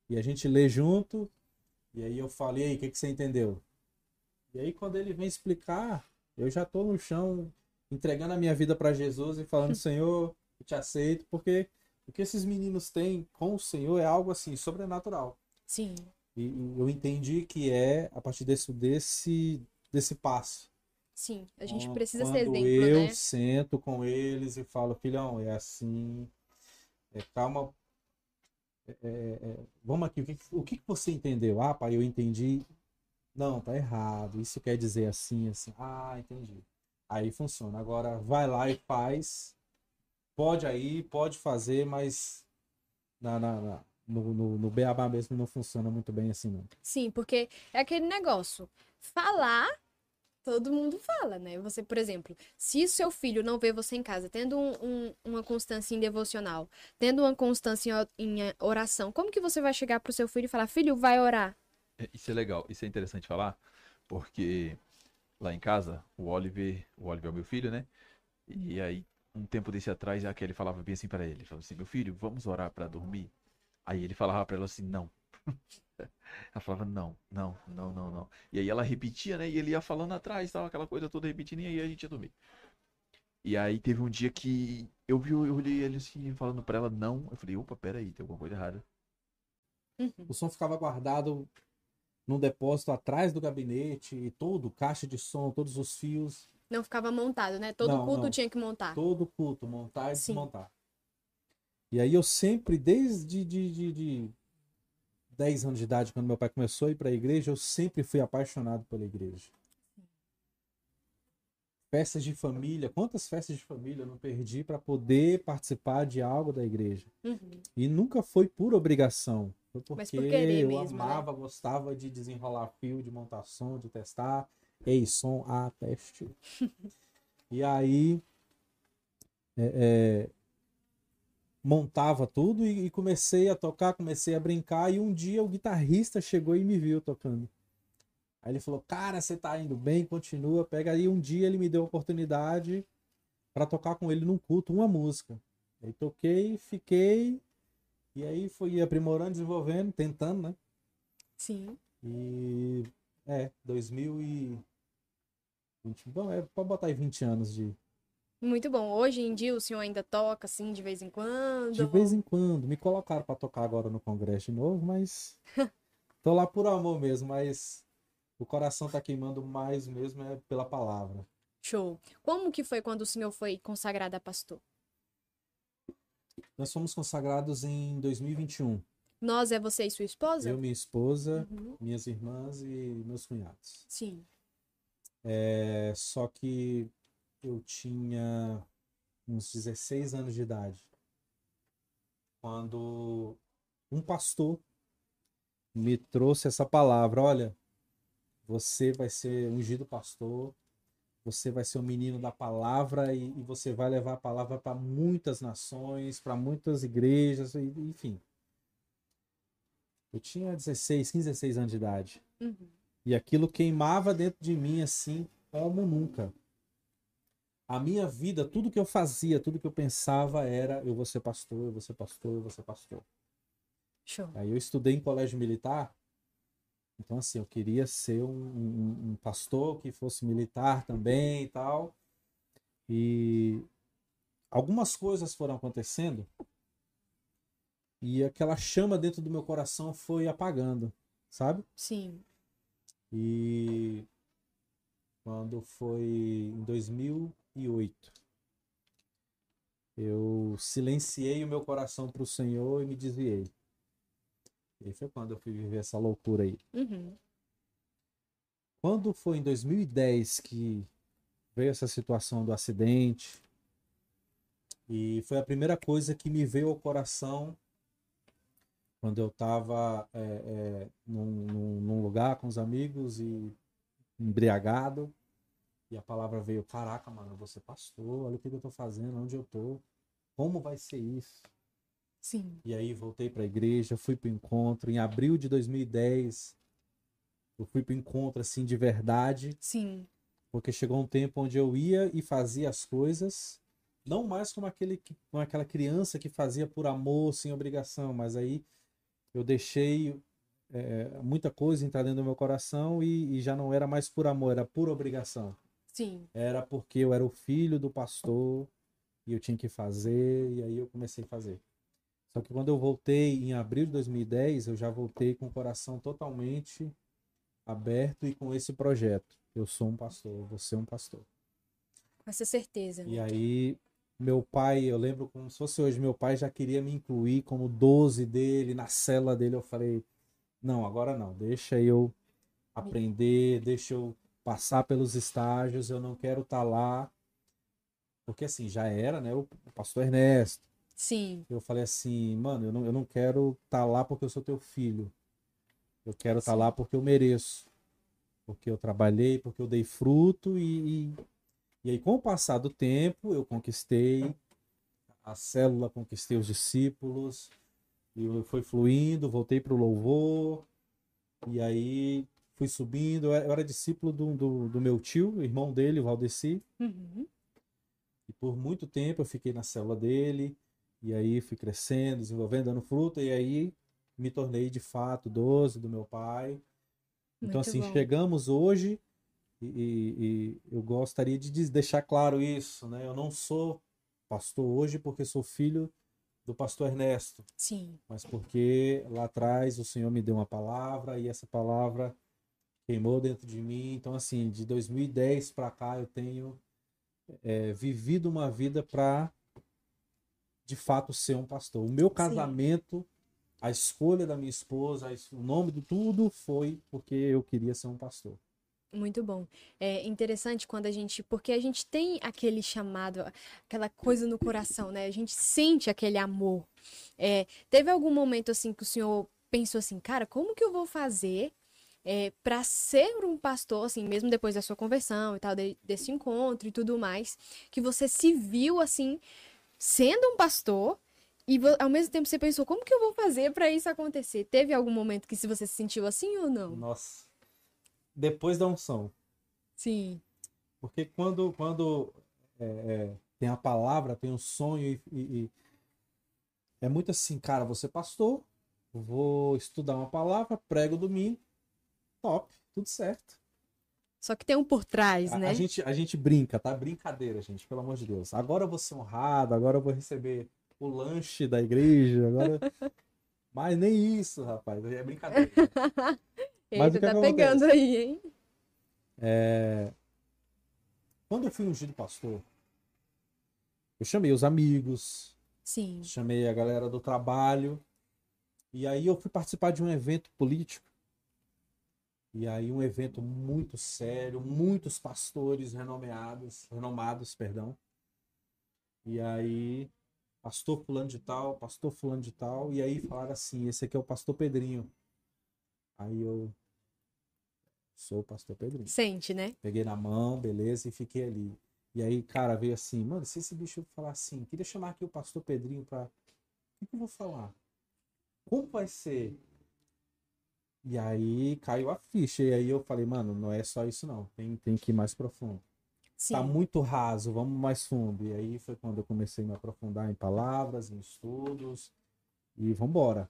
E a gente lê junto. E aí eu falei, aí, o que, que você entendeu? E aí quando ele vem explicar, eu já estou no chão entregando a minha vida para Jesus e falando, Senhor, eu te aceito, porque o que esses meninos têm com o Senhor é algo assim, sobrenatural. Sim. E, eu entendi que é a partir desse, desse, desse passo. Sim, a gente precisa ser exemplo, eu né? sento com eles e falo, filhão, é assim, é, calma, é, é, é, vamos aqui, o que, o que você entendeu? Ah, pai, eu entendi. Não, tá errado. Isso quer dizer assim, assim. Ah, entendi. Aí funciona. Agora vai lá e faz. Pode aí, pode fazer, mas na, na, na no, no, no beabá mesmo não funciona muito bem assim, não. Sim, porque é aquele negócio. Falar todo mundo fala, né? Você, por exemplo, se seu filho não vê você em casa tendo um, um, uma constância em devocional, tendo uma constância em, em oração, como que você vai chegar pro seu filho e falar, filho, vai orar? É, isso é legal, isso é interessante falar, porque lá em casa, o Oliver, o Oliver é o meu filho, né? E aí, um tempo desse atrás, a Kelly falava bem assim para ele, falava assim, meu filho, vamos orar para dormir? Aí ele falava para ela assim, não. Ela falava, não, não, não, não, não. E aí ela repetia, né? E ele ia falando atrás, tal, aquela coisa toda repetindo, e aí a gente ia dormir. E aí teve um dia que eu vi, eu olhei ele assim, falando pra ela não. Eu falei, opa, peraí, tem alguma coisa errada. Uhum. O som ficava guardado num depósito atrás do gabinete, e todo, caixa de som, todos os fios. Não ficava montado, né? Todo não, culto não. tinha que montar. Todo culto, montar e Sim. desmontar. E aí eu sempre, desde de, de, de 10 anos de idade, quando meu pai começou a ir para a igreja, eu sempre fui apaixonado pela igreja. Festas de família, quantas festas de família eu não perdi para poder participar de algo da igreja? Uhum. E nunca foi por obrigação. Foi porque por eu mesmo, né? amava, né? gostava de desenrolar fio, de montar som, de testar. Ei, som, a teste. e aí, é, é, montava tudo e, e, comecei a tocar, comecei a brincar e um dia o guitarrista chegou e me viu tocando. Aí ele falou: "Cara, você tá indo bem, continua, pega aí". Um dia ele me deu a oportunidade para tocar com ele num culto uma música. Aí toquei, fiquei e aí fui aprimorando, desenvolvendo, tentando, né? Sim. E é, 2020, bom, é para botar aí 20 anos de muito bom. Hoje em dia o senhor ainda toca assim de vez em quando? De vez em quando. Me colocaram para tocar agora no congresso de novo, mas tô lá por amor mesmo, mas o coração tá queimando mais mesmo é pela palavra. Show. Como que foi quando o senhor foi consagrado a pastor? Nós fomos consagrados em 2021. Nós é você e sua esposa? Eu, minha esposa, Uhum. minhas irmãs e meus cunhados. Sim. É, só que eu tinha uns 16 anos de idade quando um pastor me trouxe essa palavra: olha, você vai ser ungido pastor, você vai ser um menino da palavra e, e você vai levar a palavra para muitas nações, para muitas igrejas, e- enfim. Eu tinha 16, 15, 16 anos de idade. Uhum. E aquilo queimava dentro de mim assim como nunca. A minha vida, tudo que eu fazia, tudo que eu pensava era eu vou ser pastor, eu vou ser pastor, eu vou ser pastor. Show. Aí eu estudei em colégio militar, então assim, eu queria ser um, um- um pastor que fosse militar também e tal. E algumas coisas foram acontecendo e aquela chama dentro do meu coração foi apagando, sabe? Sim. E quando foi em 2008, eu silenciei o meu coração para o Senhor e me desviei. E foi quando eu fui viver essa loucura aí. Uhum. Quando foi em 2010 que veio essa situação do acidente, e foi a primeira coisa que me veio ao coração quando eu estava num, num- num lugar com os amigos e embriagado, e a palavra veio: Caraca, mano, ser pastor, olha o que eu tô fazendo, onde eu tô, como vai ser isso? Sim. E aí voltei para a igreja, fui para o encontro. Em abril de 2010, eu fui para o encontro assim de verdade, Sim. porque chegou um tempo onde eu ia e fazia as coisas, não mais como aquele que- como aquela criança que fazia por amor, sem obrigação, mas aí eu deixei é, muita coisa entrar dentro do meu coração e, e já não era mais por amor, era por obrigação. Sim. Era porque eu era o filho do pastor e eu tinha que fazer, e aí eu comecei a fazer. Só que quando eu voltei em abril de 2010, eu já voltei com o coração totalmente aberto e com esse projeto. Eu sou um pastor, vou ser um pastor. Com essa certeza. E né? aí, meu pai, eu lembro como se fosse hoje, meu pai já queria me incluir como 12 dele, na cela dele. Eu falei: não, agora não, deixa eu aprender, deixa eu passar pelos estágios, eu não quero estar lá. Porque assim, já era, né? O pastor Ernesto. Sim. Eu falei assim, mano, eu não, eu não quero estar lá porque eu sou teu filho. Eu quero estar Sim. lá porque eu mereço. Porque eu trabalhei, porque eu dei fruto e, e, e aí com o passar do tempo eu conquistei a célula, conquistei os discípulos e eu- foi fluindo, voltei para o louvor e aí fui subindo. Eu era- discípulo do, do, do meu tio, irmão dele, o Valdeci. Uhum. E por muito tempo eu fiquei na célula dele, e aí fui crescendo, desenvolvendo, dando fruto, e aí me tornei de fato 12 do meu pai. Então, Muito assim, bom. chegamos hoje, e, e- e eu gostaria de deixar claro isso, né? Eu não sou pastor hoje porque sou filho do pastor Ernesto, Sim. mas porque lá atrás o Senhor me deu uma palavra e essa palavra queimou dentro de mim. Então, assim, de 2010 para cá eu tenho é, vivido uma vida para de fato ser um pastor. O meu casamento, a escolha da minha esposa, o nome de tudo foi porque eu queria ser um pastor. Muito bom. É interessante quando a gente, porque a gente tem aquele chamado, aquela coisa no coração, né? A gente sente aquele amor. É, teve algum momento assim que o senhor pensou assim, cara, como que eu vou fazer é, para ser um pastor, assim, mesmo depois da sua conversão e tal, de- desse encontro e tudo mais, que você se viu assim, sendo um pastor e ao mesmo tempo você pensou, como que eu vou fazer para isso acontecer? Teve algum momento que se você se sentiu assim ou não? Nossa. Depois da unção. Sim. Porque quando, quando é, é, tem a palavra, tem o sonho e, e- e é muito assim, cara, você pastor, vou estudar uma palavra, prego domingo, top, tudo certo. Só que tem um por trás, A, né? a gente, a gente brinca, tá? Brincadeira, gente, pelo amor de Deus. Agora eu vou ser honrado, agora eu vou receber o lanche da igreja, agora... Mas nem isso, rapaz, é brincadeira. Mas Eita, o que tá que pegando aí, hein? quando eu fui ungido pastor, eu chamei os amigos, Sim. chamei a galera do trabalho, e aí eu fui participar de um evento político. E aí um evento muito sério, muitos pastores renomeados, renomados, perdão. E aí pastor fulano de tal, pastor fulano de tal, e aí falaram assim, esse aqui é o pastor Pedrinho. Aí eu sou o pastor Pedrinho. Sente, né? Peguei na mão, beleza, e fiquei ali. E aí, cara, veio assim, mano, se esse bicho falar assim, queria chamar aqui o pastor Pedrinho pra. O que, que eu vou falar? Como vai ser? E aí caiu a ficha. E aí eu falei, mano, não é só isso não. Tem, tem que ir mais profundo. Sim. Tá muito raso, vamos mais fundo. E aí foi quando eu comecei a me aprofundar em palavras, em estudos. E vambora.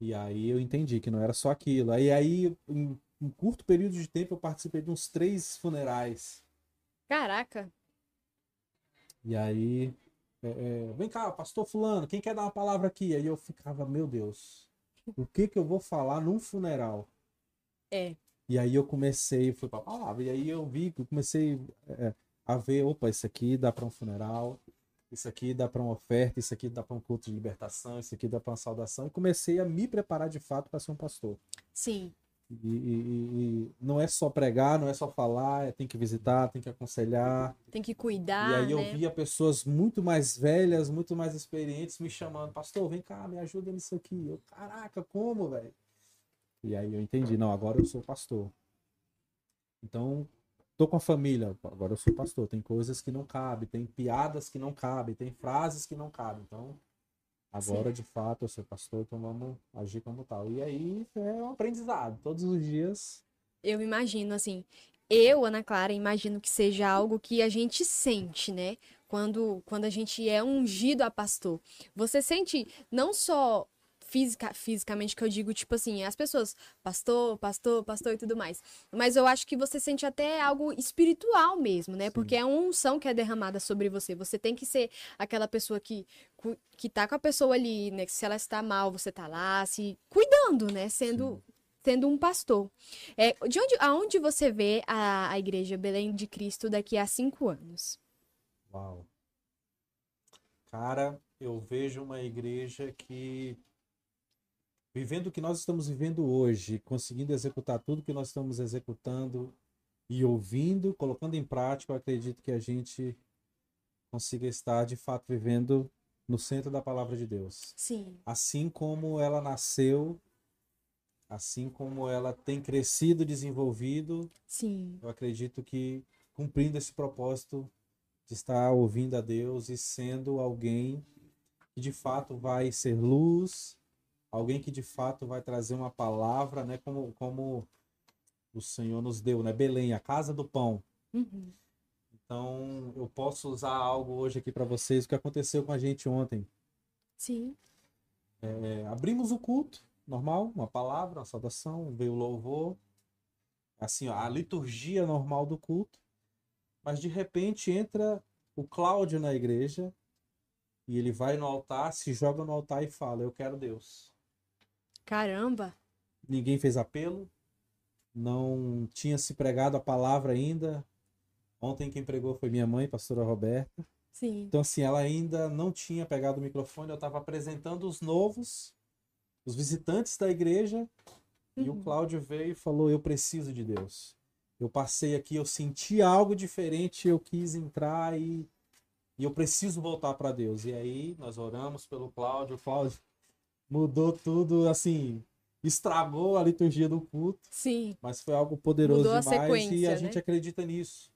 E aí eu entendi que não era só aquilo. Aí, aí em um curto período de tempo, eu participei de uns três funerais. Caraca. E aí, é, é, vem cá, pastor fulano, quem quer dar uma palavra aqui? Aí eu ficava, meu Deus, o que que eu vou falar num funeral? É. E aí eu comecei, fui pra palavra, e aí eu vi, eu comecei é, a ver, opa, isso aqui dá para um funeral, isso aqui dá para uma oferta, isso aqui dá para um culto de libertação, isso aqui dá para uma saudação, e comecei a me preparar de fato para ser um pastor. Sim. E, e- e não é só pregar, não é só falar, é, tem que visitar, tem que aconselhar, Tem que cuidar, e aí eu né? via pessoas muito mais velhas, muito mais experientes me chamando, pastor, vem cá, me ajuda nisso aqui. Eu, caraca, como, velho? E aí eu entendi, não, agora eu sou pastor. Então, tô com a família, agora eu sou pastor. Tem coisas que não cabem, tem piadas que não cabem, tem frases que não cabem. Então, agora de fato eu sou pastor, então vamos agir como tal. E aí é um aprendizado, todos os dias. Eu imagino, assim, eu, Ana Clara, imagino que seja algo que a gente sente, né? Quando, quando a gente é ungido a pastor. Você sente não só física, fisicamente, que eu digo, tipo assim, as pessoas, pastor, pastor, pastor e tudo mais. Mas eu acho que você sente até algo espiritual mesmo, né? Sim. Porque é uma unção que é derramada sobre você. Você tem que ser aquela pessoa que, que tá com a pessoa ali, né? Que se ela está mal, você tá lá, se cuidando, né? Sendo, sendo um pastor. É, de onde, aonde você vê a, a igreja Belém de Cristo daqui a cinco anos? Uau. Cara, eu vejo uma igreja que, vivendo o que nós estamos vivendo hoje, conseguindo executar tudo que nós estamos executando e ouvindo, colocando em prática, eu acredito que a gente consiga estar de fato vivendo no centro da palavra de Deus. Sim. Assim como ela nasceu, assim como ela tem crescido, desenvolvido, Sim. eu acredito que cumprindo esse propósito de estar ouvindo a Deus e sendo alguém que de fato vai ser luz, alguém que de fato vai trazer uma palavra, né, como, como o Senhor nos deu, né, Belém, a casa do pão. Uhum. Então, eu posso usar algo hoje aqui para vocês, o que aconteceu com a gente ontem. Sim. É, abrimos o culto, normal, uma palavra, uma saudação, veio o louvor, assim, ó, a liturgia normal do culto, mas de repente entra o Cláudio na igreja e ele vai no altar, se joga no altar e fala: Eu quero Deus. Caramba. Ninguém fez apelo, não tinha se pregado a palavra ainda. Ontem quem pregou foi minha mãe, pastora Roberta. Sim. Então, assim, ela ainda não tinha pegado o microfone, eu estava apresentando os novos, os visitantes da igreja, e o Uhum. Cláudio veio e falou: Eu preciso de Deus. Eu passei aqui, eu senti algo diferente, eu quis entrar e, e eu preciso voltar para Deus. E aí nós oramos pelo Cláudio, o Cláudio mudou tudo, assim, estragou a liturgia do culto, Sim. mas foi algo poderoso Mudou a demais e sequência, a né? gente acredita nisso.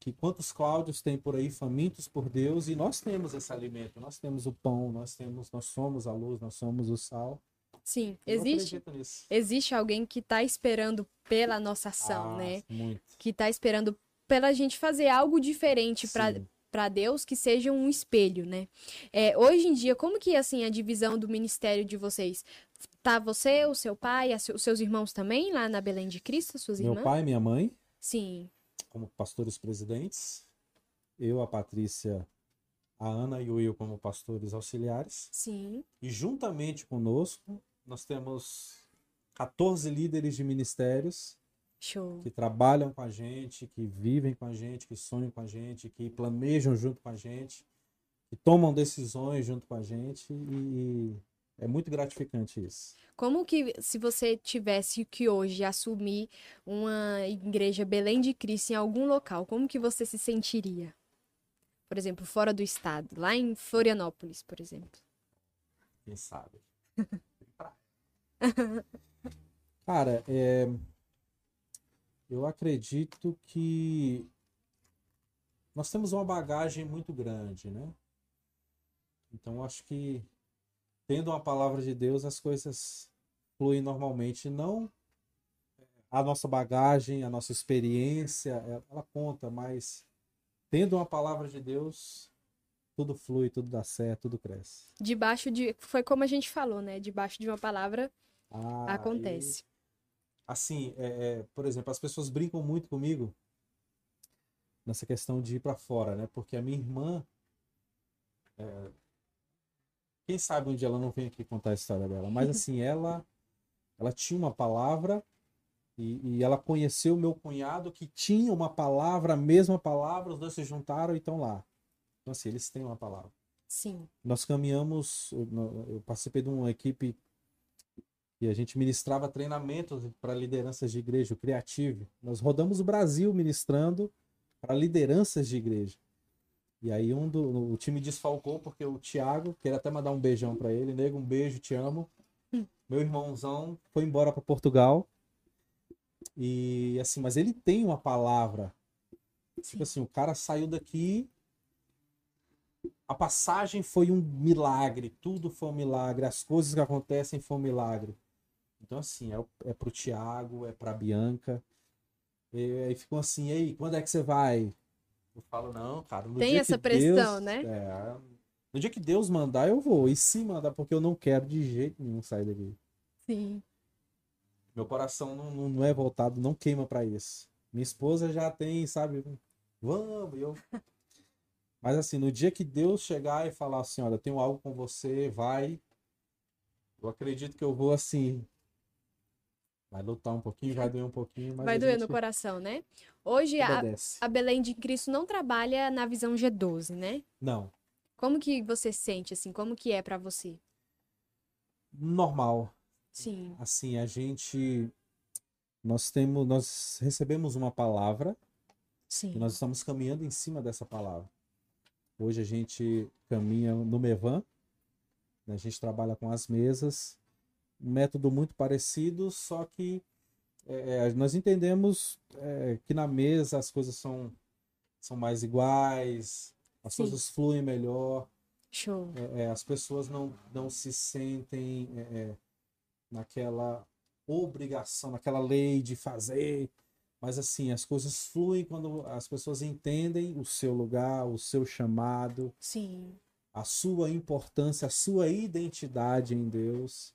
Que quantos Cláudios tem por aí famintos por Deus e nós temos esse alimento, nós temos o pão, nós temos, nós somos a luz, nós somos o sal. Sim. Eu Existe, existe alguém que tá esperando pela nossa ação, Ah, né? Muito. Que tá esperando pela gente fazer algo diferente para. Para Deus que seja um espelho, né? É, hoje em dia, como que assim a divisão do ministério de vocês? Tá você, o seu pai, os seus irmãos também lá na Belém de Cristo, suas Meu irmãs? pai, minha mãe, Sim. como pastores presidentes, eu, a Patrícia, a Ana e o Will como pastores auxiliares. Sim. E juntamente conosco, nós temos 14 líderes de ministérios Show. que trabalham com a gente, que vivem com a gente, que sonham com a gente, que planejam junto com a gente, que tomam decisões junto com a gente e é muito gratificante isso. Como que, se você tivesse que hoje assumir uma igreja Belém de Cristo em algum local, como que você se sentiria? Por exemplo, fora do estado, lá em Florianópolis, por exemplo. Quem sabe? Cara, é, eu acredito que nós temos uma bagagem muito grande, né? Então acho que tendo uma palavra de Deus as coisas fluem normalmente, não a nossa bagagem, a nossa experiência, ela, ela conta, mas tendo uma palavra de Deus, tudo flui, tudo dá certo, tudo cresce. Debaixo de. Foi como a gente falou, né? Debaixo de uma palavra Ah, acontece. e, assim, é, é, por exemplo, as pessoas brincam muito comigo nessa questão de ir para fora, né? Porque a minha irmã, é, quem sabe um dia ela não vem aqui contar a história dela, mas assim, ela, ela tinha uma palavra e, e ela conheceu o meu cunhado que tinha uma palavra, a mesma palavra, os dois se juntaram e estão lá. Então assim, eles têm uma palavra Sim. nós caminhamos, eu participei de uma equipe e a gente ministrava treinamentos para lideranças de igreja, o Creative. Nós rodamos o Brasil ministrando para lideranças de igreja. E aí um do, o time desfalcou porque o Thiago, queria até mandar um beijão para ele, nego, um beijo, te amo. Meu irmãozão foi embora para Portugal. E assim, mas ele tem uma palavra. Tipo assim, o cara saiu daqui a passagem foi um milagre, tudo foi um milagre, as coisas que acontecem foi um milagre. Então, assim, é, é pro Tiago, é pra Bianca. E aí ficam assim, aí, quando é que você vai? Eu falo, não, cara, Tem essa pressão, Deus- né? é, no dia que Deus mandar, eu vou. E se mandar, porque eu não quero de jeito nenhum sair daqui. Sim. Meu coração não, não, não é voltado, não queima pra isso. Minha esposa já tem, sabe? Vamos, eu. Mas assim, no dia que Deus chegar e falar assim, olha, eu tenho algo com você, vai. Eu acredito que eu vou assim. Vai lutar um pouquinho, vai doer um pouquinho, mas Vai doer gente no coração, né? Hoje a, a Belém de Cristo não trabalha na visão G12, né? Não, Como que você sente, assim? Como que é pra você? normal. Sim. Assim, a gente nós temos, nós recebemos uma palavra Sim. E nós estamos caminhando em cima dessa palavra. Hoje a gente caminha no Mevan, né? a gente trabalha com as mesas, um método muito parecido, só que é, nós entendemos é, que na mesa as coisas são, são mais iguais, as Sim. coisas fluem melhor, Show. é, é, as pessoas não, não se sentem é, é, naquela obrigação, naquela lei de fazer. Mas assim, as coisas fluem quando as pessoas entendem o seu lugar, o seu chamado, Sim. a sua importância, a sua identidade em Deus.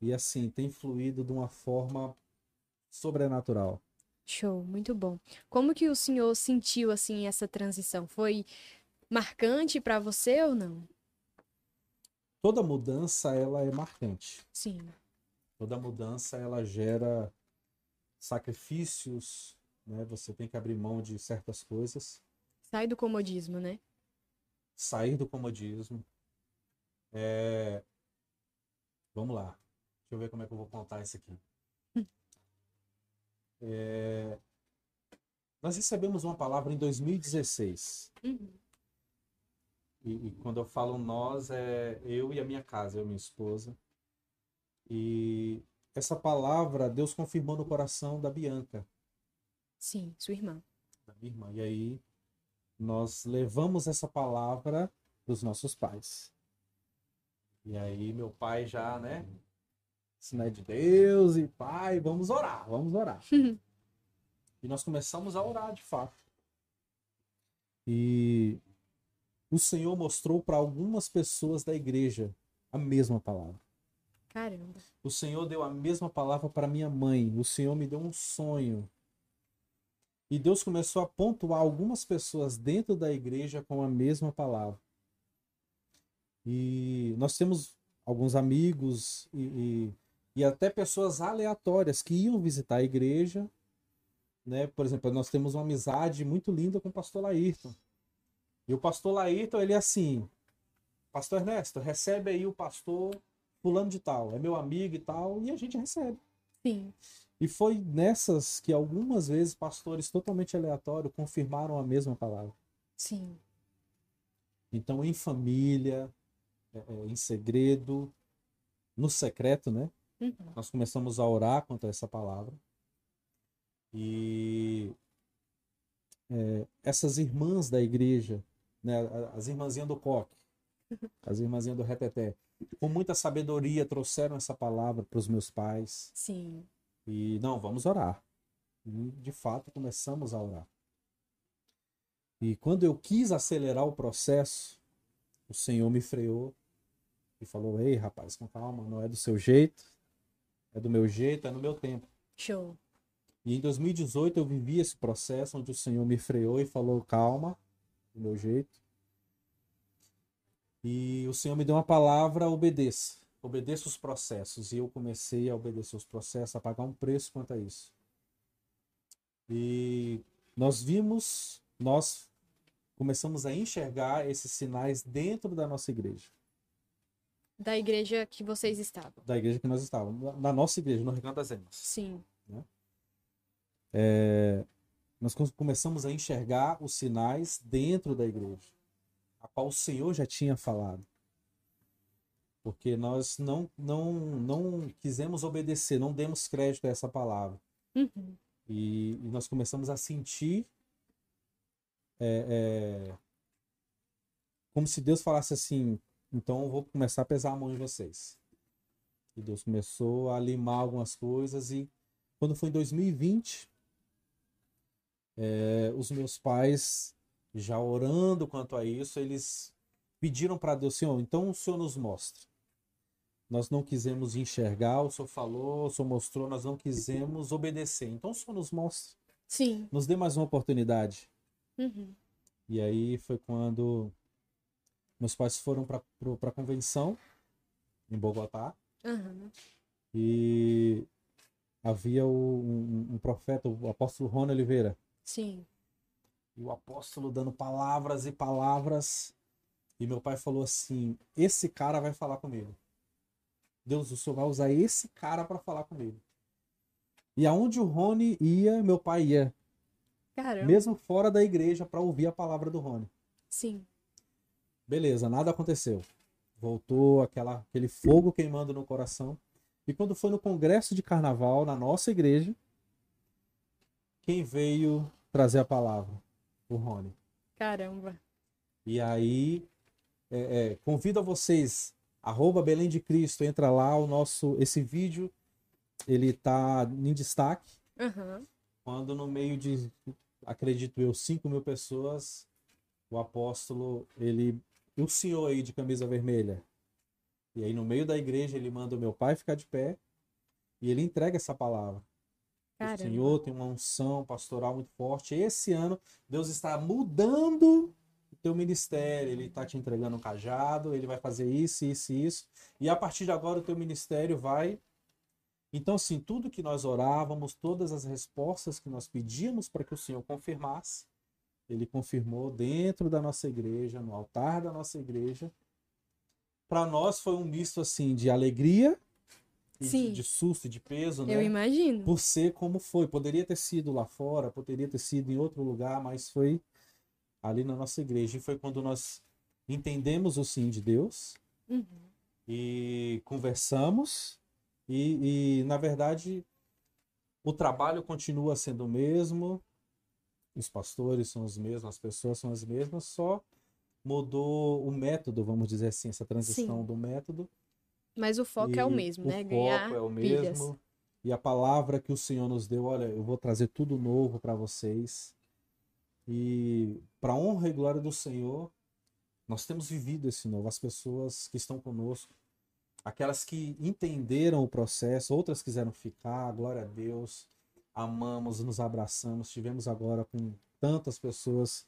E assim, tem fluído de uma forma sobrenatural. Show. Muito bom. Como que o senhor sentiu, assim, essa transição? Foi marcante pra você ou não? Toda mudança ela é marcante. Sim. Toda mudança ela gera sacrifícios, né? Você tem que abrir mão de certas coisas, Sai do comodismo, né? sair do comodismo. É... Vamos lá. Deixa eu ver como é que eu vou contar isso aqui. É, Nós recebemos uma palavra em 2016. Uhum. E, e quando eu falo nós, é eu e a minha casa, eu e minha esposa. E essa palavra Deus confirmou no coração da Bianca, Sim, sua irmã. da minha irmã. E aí nós levamos essa palavra para os nossos pais. E aí meu pai já, né? Isso não é de Deus e pai, vamos orar, vamos orar. e nós começamos a orar de fato. E o Senhor mostrou para algumas pessoas da igreja a mesma palavra. Caramba. O Senhor deu a mesma palavra para minha mãe. O Senhor me deu um sonho. E Deus começou a pontuar algumas pessoas dentro da igreja com a mesma palavra. E nós temos alguns amigos e, e, e até pessoas aleatórias que iam visitar a igreja né? Por exemplo, nós temos uma amizade muito linda com o pastor Laírton. E o pastor Laírton, ele é assim, pastor Ernesto, recebe aí o pastor fulano de tal, é meu amigo e tal, e a gente recebe. Sim. E foi nessas que algumas vezes pastores totalmente aleatórios confirmaram a mesma palavra. Sim. Então, em família, é, é, em segredo, no secreto, né? Uhum. Nós começamos a orar contra essa palavra. E é, essas irmãs da igreja, né, as irmãzinhas do coque, as irmãzinhas do reteté, com muita sabedoria trouxeram essa palavra para os meus pais. Sim. E não, vamos orar. E de fato começamos a orar. E quando eu quis acelerar o processo, o Senhor me freou e falou: Ei, rapaz, com calma, não é do seu jeito, é do meu jeito, é no meu tempo. Show. E em 2018 eu vivi esse processo onde o Senhor me freou e falou: Calma, do meu jeito. E o Senhor me deu uma palavra: obedeça. Obedeça os processos. E eu comecei a obedecer os processos, a pagar um preço quanto a isso. E nós vimos, nós começamos a enxergar esses sinais dentro da nossa igreja. Da igreja que vocês estavam. Da igreja que nós estávamos. Da nossa igreja, no Recanto das Emas. Sim. É, nós com- começamos a enxergar os sinais dentro da igreja, a qual o Senhor já tinha falado. Porque nós não, não, não quisemos obedecer, não demos crédito a essa palavra. Uhum. E, e nós começamos a sentir é, é, como se Deus falasse assim: então eu vou começar a pesar a mão em vocês. E Deus começou a limar algumas coisas. E quando foi em 2020, é, os meus pais, já orando quanto a isso, eles pediram para Deus: Senhor, então o Senhor nos mostre. Nós não quisemos enxergar, o Senhor falou, o Senhor mostrou, nós não quisemos obedecer. Então o Senhor nos mostre Sim. nos dê mais uma oportunidade. Uhum. E aí foi quando meus pais foram para a convenção em Bogotá Aham. e havia o- um, um profeta, o apóstolo Rony Oliveira. Sim. E o apóstolo dando palavras e palavras. E meu pai falou assim: Esse cara vai falar comigo. Deus, o senhor vai usar esse cara para falar comigo. E aonde o Rony ia, meu pai ia. Caramba. Mesmo fora da igreja, para ouvir a palavra do Rony. Sim. Beleza, nada aconteceu. Voltou aquela, aquele fogo queimando no coração. E quando foi no congresso de carnaval, na nossa igreja, quem veio trazer a palavra? O Rony. Caramba. E aí, é, é, convido a vocês, arroba Belém de Cristo, entra lá, o nosso, esse vídeo, ele tá em destaque, Aham. quando no meio de, acredito eu, 5 mil pessoas, o apóstolo, ele, e o senhor aí de camisa vermelha, e aí no meio da igreja ele manda o meu pai ficar de pé, e ele entrega essa palavra. O Caramba. Senhor tem uma unção pastoral muito forte. Esse ano, Deus está mudando o teu ministério. Ele está te entregando um cajado, ele vai fazer isso, isso e isso. E a partir de agora, o teu ministério vai. Então, assim, tudo que nós orávamos, todas as respostas que nós pedíamos para que o Senhor confirmasse, ele confirmou dentro da nossa igreja, no altar da nossa igreja. Para nós foi um misto assim de alegria, de, de susto e de peso, né? Eu imagino. por ser como foi. Poderia ter sido lá fora, poderia ter sido em outro lugar, mas foi ali na nossa igreja. E foi quando nós entendemos o sim de Deus Uhum. e conversamos. E, e, na verdade, o trabalho continua sendo o mesmo, os pastores são os mesmos, as pessoas são as mesmas, só mudou o método, vamos dizer assim, essa transição Sim. do método. Mas o foco é o E mesmo, o né? foco Ganhar é o pilhas. mesmo. E a palavra que o Senhor nos deu, olha, eu vou trazer tudo novo para vocês. E para honra e glória do Senhor, nós temos vivido esse novo. As pessoas que estão conosco, aquelas que entenderam o processo, outras quiseram ficar, glória a Deus. Amamos, nos abraçamos. Tivemos agora com tantas pessoas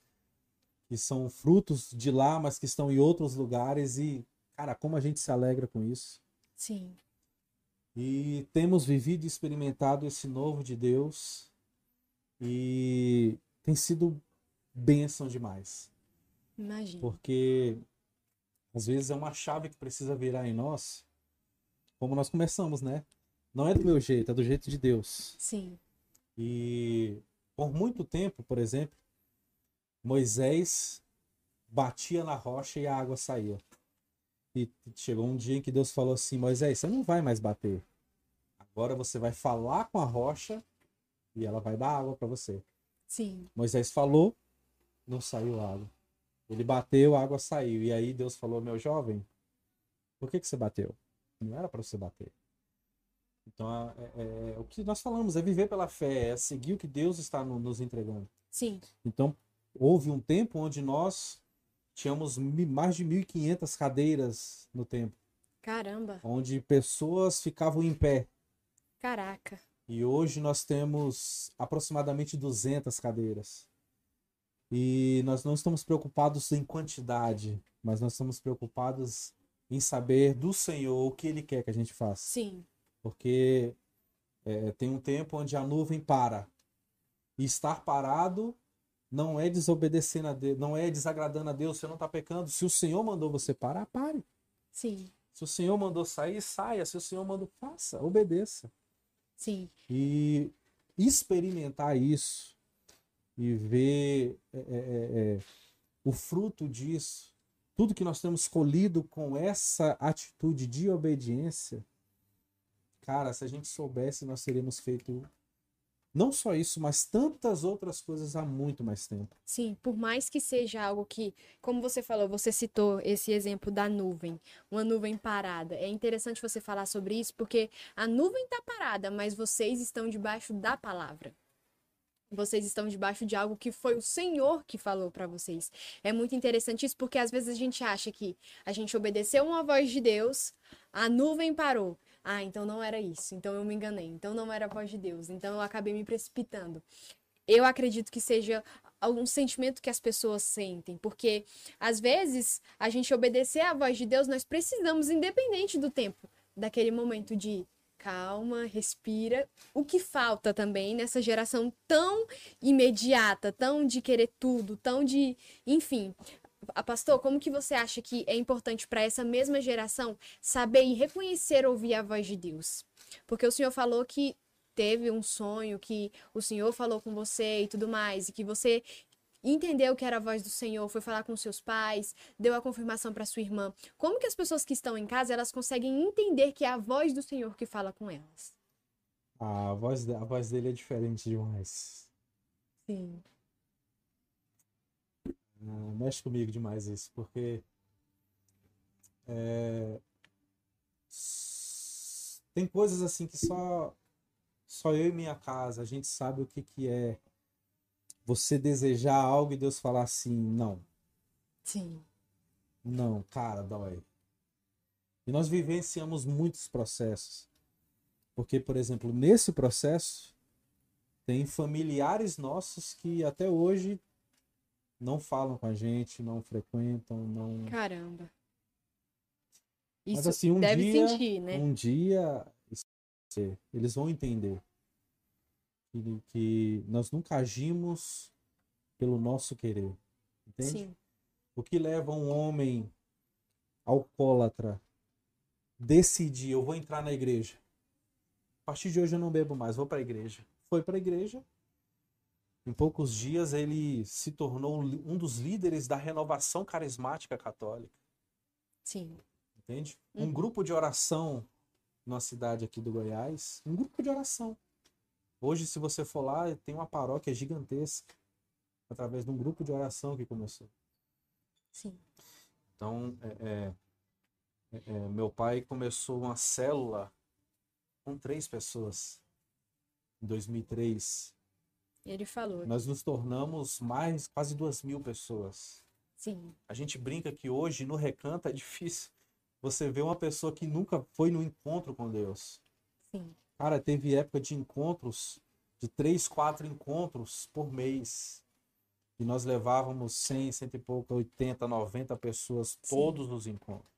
que são frutos de lá, mas que estão em outros lugares e, cara, como a gente se alegra com isso. Sim. E temos vivido e experimentado esse novo de Deus. E tem sido bênção demais. Imagina. Porque às vezes é uma chave que precisa virar em nós, como nós começamos, né? Não é do meu jeito, é do jeito de Deus. Sim. E por muito tempo, por exemplo, Moisés batia na rocha e a água saía. E chegou um dia em que Deus falou assim: Moisés, você não vai mais bater. Agora você vai falar com a rocha e ela vai dar água para você. Sim. Moisés falou, não saiu água. Ele bateu, a água saiu. E aí Deus falou: Meu jovem, por que, que você bateu? Não era para você bater. Então, é, é, é, o que nós falamos é viver pela fé, é seguir o que Deus está no, nos entregando. Sim. Então, houve um tempo onde nós tínhamos mais de 1.500 cadeiras no templo, Caramba. onde pessoas ficavam em pé. Caraca. E hoje nós temos aproximadamente 200 cadeiras. E nós não estamos preocupados em quantidade, mas nós estamos preocupados em saber do Senhor o que Ele quer que a gente faça. Sim. Porque é, tem um tempo onde a nuvem para. E estar parado não é desobedecendo a Deus, não é desagradando a Deus, você não está pecando. Se o Senhor mandou você parar, pare. Sim. Se o Senhor mandou sair, saia. Se o Senhor mandou, faça, obedeça. Sim. E experimentar isso e ver é, é, é, o fruto disso, tudo que nós temos colhido com essa atitude de obediência, cara, se a gente soubesse, nós teríamos feito não só isso, mas tantas outras coisas há muito mais tempo. Sim, por mais que seja algo que, como você falou, você citou esse exemplo da nuvem, uma nuvem parada. É interessante você falar sobre isso, porque a nuvem está parada, mas vocês estão debaixo da palavra. Vocês estão debaixo de algo que foi o Senhor que falou para vocês. É muito interessante isso, porque às vezes a gente acha que a gente obedeceu uma voz de Deus, a nuvem parou. Ah, então não era isso. Então eu me enganei. Então não era a voz de Deus. Então eu acabei me precipitando. Eu acredito que seja algum sentimento que as pessoas sentem, porque às vezes a gente obedecer à voz de Deus, nós precisamos, independente do tempo, daquele momento de calma, respira. O que falta também nessa geração tão imediata, tão de querer tudo, tão de, enfim, pastor, como que você acha que é importante para essa mesma geração saber e reconhecer ouvir a voz de Deus? Porque o senhor falou que teve um sonho, que o senhor falou com você e tudo mais, e que você entendeu que era a voz do Senhor, foi falar com seus pais, deu a confirmação para sua irmã. Como que as pessoas que estão em casa, elas conseguem entender que é a voz do Senhor que fala com elas? A voz, a voz dele é diferente demais. Sim. Mexe comigo demais isso, porque é, tem coisas assim que só só eu e minha casa a gente sabe o que que é você desejar algo e Deus falar assim, não, Sim. não, cara, dói. E nós vivenciamos muitos processos. Porque, por exemplo, nesse processo tem familiares nossos que até hoje não falam com a gente, não frequentam, não Caramba. Mas Isso assim, um deve dia, sentir, né? um dia eles vão entender que, que nós nunca agimos pelo nosso querer, entende? Sim. O que leva um homem alcoólatra decidir, eu vou entrar na igreja. A partir de hoje eu não bebo mais, vou para a igreja. Foi para a igreja. Em poucos dias ele se tornou um dos líderes da renovação carismática católica. Sim. Entende? Um Uhum. grupo de oração na cidade aqui do Goiás, um grupo de oração. Hoje, se você for lá, tem uma paróquia gigantesca, através de um grupo de oração que começou. Sim. Então, é, é, é, é, meu pai começou uma célula com três pessoas em 2003. Ele falou. Nós nos tornamos mais quase duas mil pessoas. Sim. A gente brinca que hoje no recanto é difícil você ver uma pessoa que nunca foi no encontro com Deus. Sim. Cara, teve época de encontros, de três, quatro encontros por mês. E nós levávamos 100, cento e pouco, 80, 90 pessoas Sim. todos os encontros.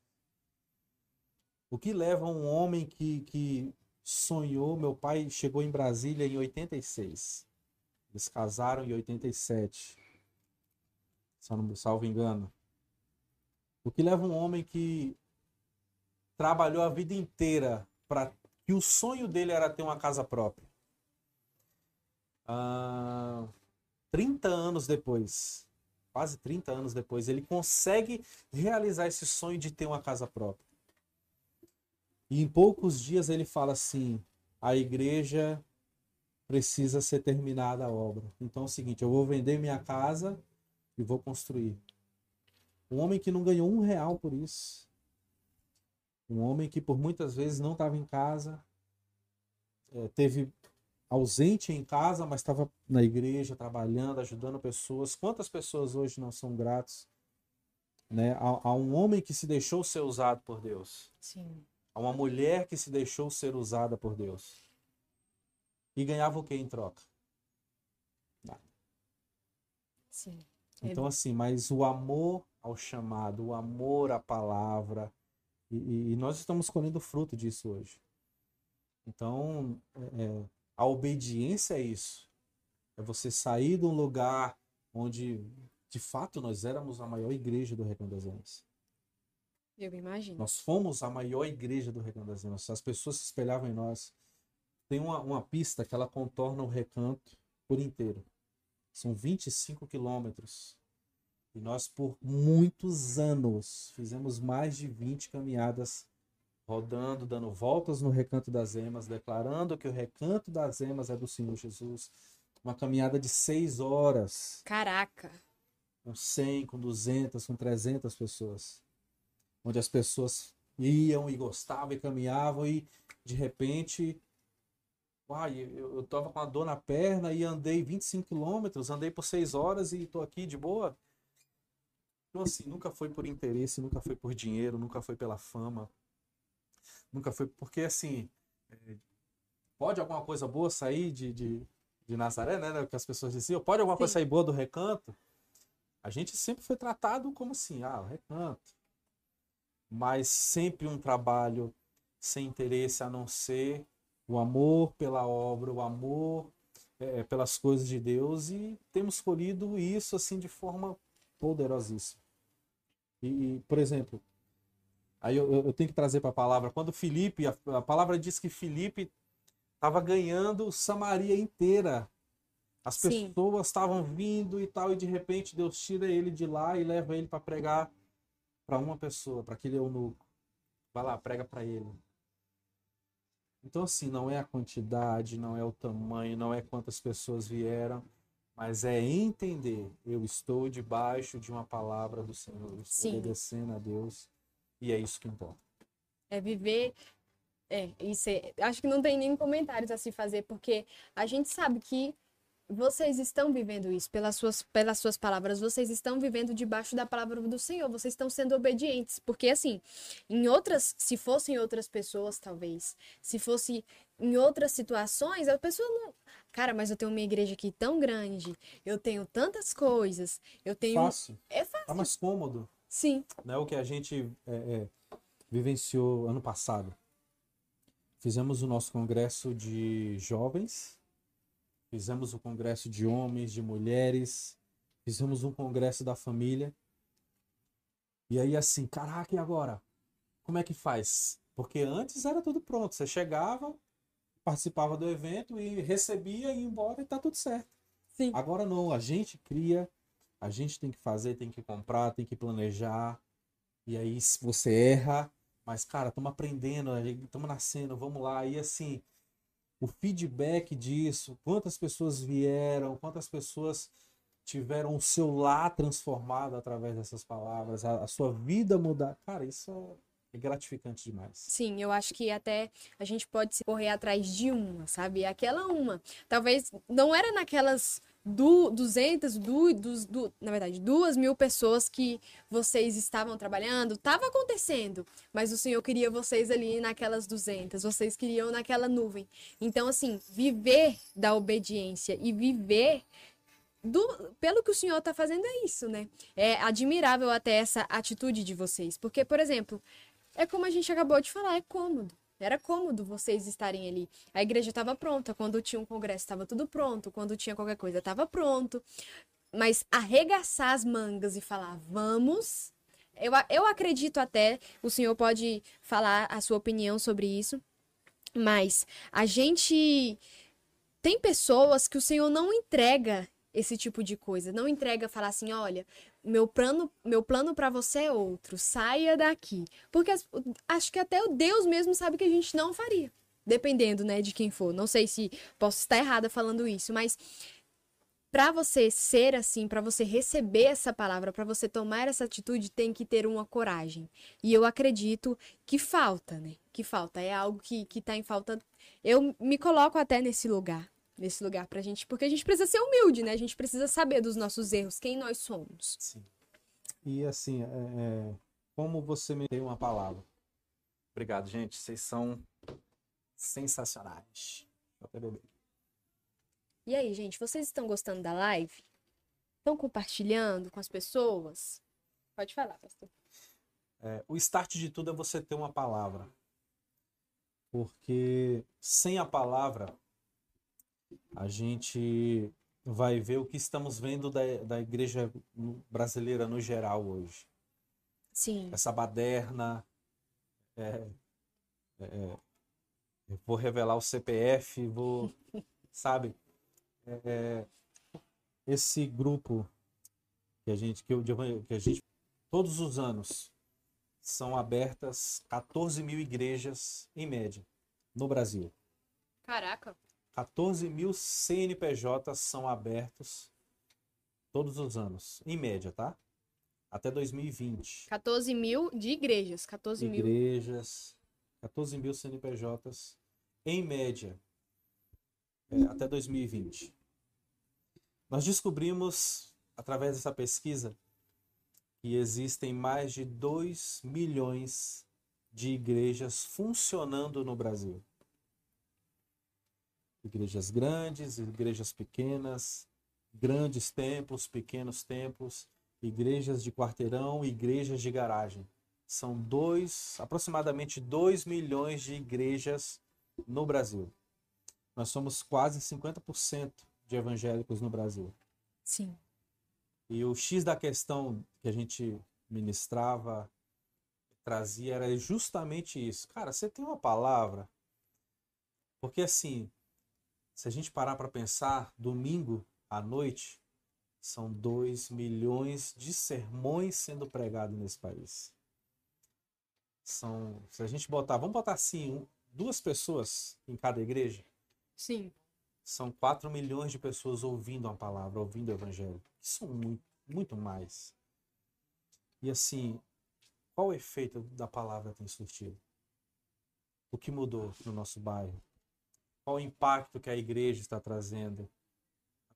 O que leva um homem que, que sonhou, meu pai chegou em Brasília em 86. Eles casaram em 87. Se eu não salvo engano. O que leva um homem que trabalhou a vida inteira para que o sonho dele era ter uma casa própria. Ah, 30 anos depois, quase 30 anos depois, ele consegue realizar esse sonho de ter uma casa própria. E em poucos dias ele fala assim: a igreja precisa ser terminada a obra. Então é o seguinte: eu vou vender minha casa e vou construir. Um homem que não ganhou um real por isso. Um homem que por muitas vezes não estava em casa, é, teve ausente em casa, mas estava na igreja trabalhando, ajudando pessoas. Quantas pessoas hoje não são gratos? Né? A, a um homem que se deixou ser usado por Deus. Sim. A uma mulher que se deixou ser usada por Deus. E ganhava o que em troca? Nada. Sim. Então, assim, mas o amor ao chamado, o amor à palavra, e, e nós estamos colhendo fruto disso hoje. Então, é, é, a obediência é isso. É você sair de um lugar onde, de fato, nós éramos a maior igreja do Recanto das Almas. Eu imagino. Nós fomos a maior igreja do Recanto das Almas. As pessoas se espelhavam em nós. Tem uma, uma pista que ela contorna o recanto por inteiro. São 25 quilômetros. E nós, por muitos anos, fizemos mais de 20 caminhadas rodando, dando voltas no Recanto das Emas, declarando que o Recanto das Emas é do Senhor Jesus. Uma caminhada de seis horas. Caraca. Com 100, com 200, com 300 pessoas. Onde as pessoas iam e gostavam e caminhavam e, de repente, uai, eu, eu tava com a dor na perna e andei 25 quilômetros, andei por seis horas e tô aqui de boa. Então, assim, nunca foi por interesse, nunca foi por dinheiro, nunca foi pela fama. Nunca foi. Porque, assim, é, pode alguma coisa boa sair de, de, de Nazaré, né? O que as pessoas diziam. Pode alguma Sim. coisa sair boa do recanto? A gente sempre foi tratado como assim, ah, recanto. Mas sempre um trabalho sem interesse a não ser o amor pela obra, o amor é, pelas coisas de Deus e temos colhido isso assim de forma poderosíssima. E, por exemplo, aí eu, eu tenho que trazer para a palavra, quando Felipe, a, a palavra diz que Felipe estava ganhando Samaria inteira. As Sim. pessoas estavam vindo e tal, e de repente Deus tira ele de lá e leva ele para pregar para uma pessoa, para aquele eunuco. Vai lá, prega para ele. Então, assim, não é a quantidade, não é o tamanho, não é quantas pessoas vieram, mas é entender, eu estou debaixo de uma palavra do Senhor, eu estou Sim. obedecendo a Deus e é isso que importa. É viver é, isso é, acho que não tem nem comentários a se fazer, porque a gente sabe que vocês estão vivendo isso pelas suas, pelas suas palavras, vocês estão vivendo debaixo da palavra do Senhor, vocês estão sendo obedientes, porque assim, em outras, se fossem outras pessoas, talvez, se fosse em outras situações, a pessoa não, cara, mas eu tenho uma igreja aqui tão grande, eu tenho tantas coisas, eu tenho, fácil. é fácil, tá mais cômodo, sim, não é o que a gente é, é, vivenciou ano passado. Fizemos o nosso congresso de jovens fizemos o congresso de homens, de mulheres, fizemos um congresso da família. E aí assim, caraca, e agora? Como é que faz? Porque antes era tudo pronto, você chegava, participava do evento e recebia e ia embora e tá tudo certo. Sim. Agora não, a gente cria, a gente tem que fazer, tem que comprar, tem que planejar. E aí você erra, mas cara, estamos aprendendo, estamos nascendo, vamos lá. E assim, o feedback disso, quantas pessoas vieram, quantas pessoas tiveram o seu lá transformado através dessas palavras, a, a sua vida mudar. Cara, isso é gratificante demais. Sim, eu acho que até a gente pode se correr atrás de uma, sabe? Aquela uma. Talvez não era naquelas do 200, do, dos, do, na verdade, duas mil pessoas que vocês estavam trabalhando, estava acontecendo, mas o Senhor queria vocês ali naquelas 200, vocês queriam naquela nuvem. Então, assim, viver da obediência e viver do, pelo que o Senhor está fazendo é isso, né? É admirável até essa atitude de vocês, porque, por exemplo, é como a gente acabou de falar, é cômodo. Era cômodo vocês estarem ali. A igreja estava pronta. Quando tinha um congresso, estava tudo pronto. Quando tinha qualquer coisa, estava pronto. Mas arregaçar as mangas e falar, vamos. Eu, eu acredito até, o senhor pode falar a sua opinião sobre isso. Mas a gente. Tem pessoas que o Senhor não entrega esse tipo de coisa. Não entrega falar assim, olha, meu plano, meu plano para você é outro, saia daqui. Porque acho que até o Deus mesmo sabe que a gente não faria, dependendo, né, de quem for. Não sei se posso estar errada falando isso, mas para você ser assim, para você receber essa palavra, para você tomar essa atitude, tem que ter uma coragem. E eu acredito que falta, né? Que falta. É algo que, que tá em falta. Eu me coloco até nesse lugar nesse lugar pra gente, porque a gente precisa ser humilde, né? A gente precisa saber dos nossos erros, quem nós somos. Sim. E assim, é, é, como você me deu uma palavra. Obrigado, gente. Vocês são sensacionais. E aí, gente, vocês estão gostando da live? Estão compartilhando com as pessoas? Pode falar, pastor. É, o start de tudo é você ter uma palavra. Porque sem a palavra, a gente vai ver o que estamos vendo da, da igreja brasileira no geral hoje. Sim. Essa baderna. É, é, é vou revelar o CPF, vou. sabe? É, é, esse grupo que a gente que, eu, que a gente todos os anos são abertas 14 mil igrejas em média no Brasil. Caraca. 14 mil CNPJs são abertos todos os anos, em média, tá? Até 2020. 14 mil de igrejas, 14 mil. Igrejas, 14 mil CNPJs, em média, é, até 2020. Nós descobrimos, através dessa pesquisa, que existem mais de 2 milhões de igrejas funcionando no Brasil igrejas grandes, igrejas pequenas, grandes templos, pequenos templos, igrejas de quarteirão, igrejas de garagem. São dois, aproximadamente 2 milhões de igrejas no Brasil. Nós somos quase 50% de evangélicos no Brasil. Sim. E o X da questão que a gente ministrava, trazia, era justamente isso. Cara, você tem uma palavra? Porque assim, se a gente parar para pensar, domingo à noite são 2 milhões de sermões sendo pregados nesse país. São, se a gente botar, vamos botar assim, duas pessoas em cada igreja? Sim. São 4 milhões de pessoas ouvindo a palavra, ouvindo o evangelho. Isso é muito, muito mais. E assim, qual o efeito da palavra tem surtido? O que mudou no nosso bairro? Qual o impacto que a igreja está trazendo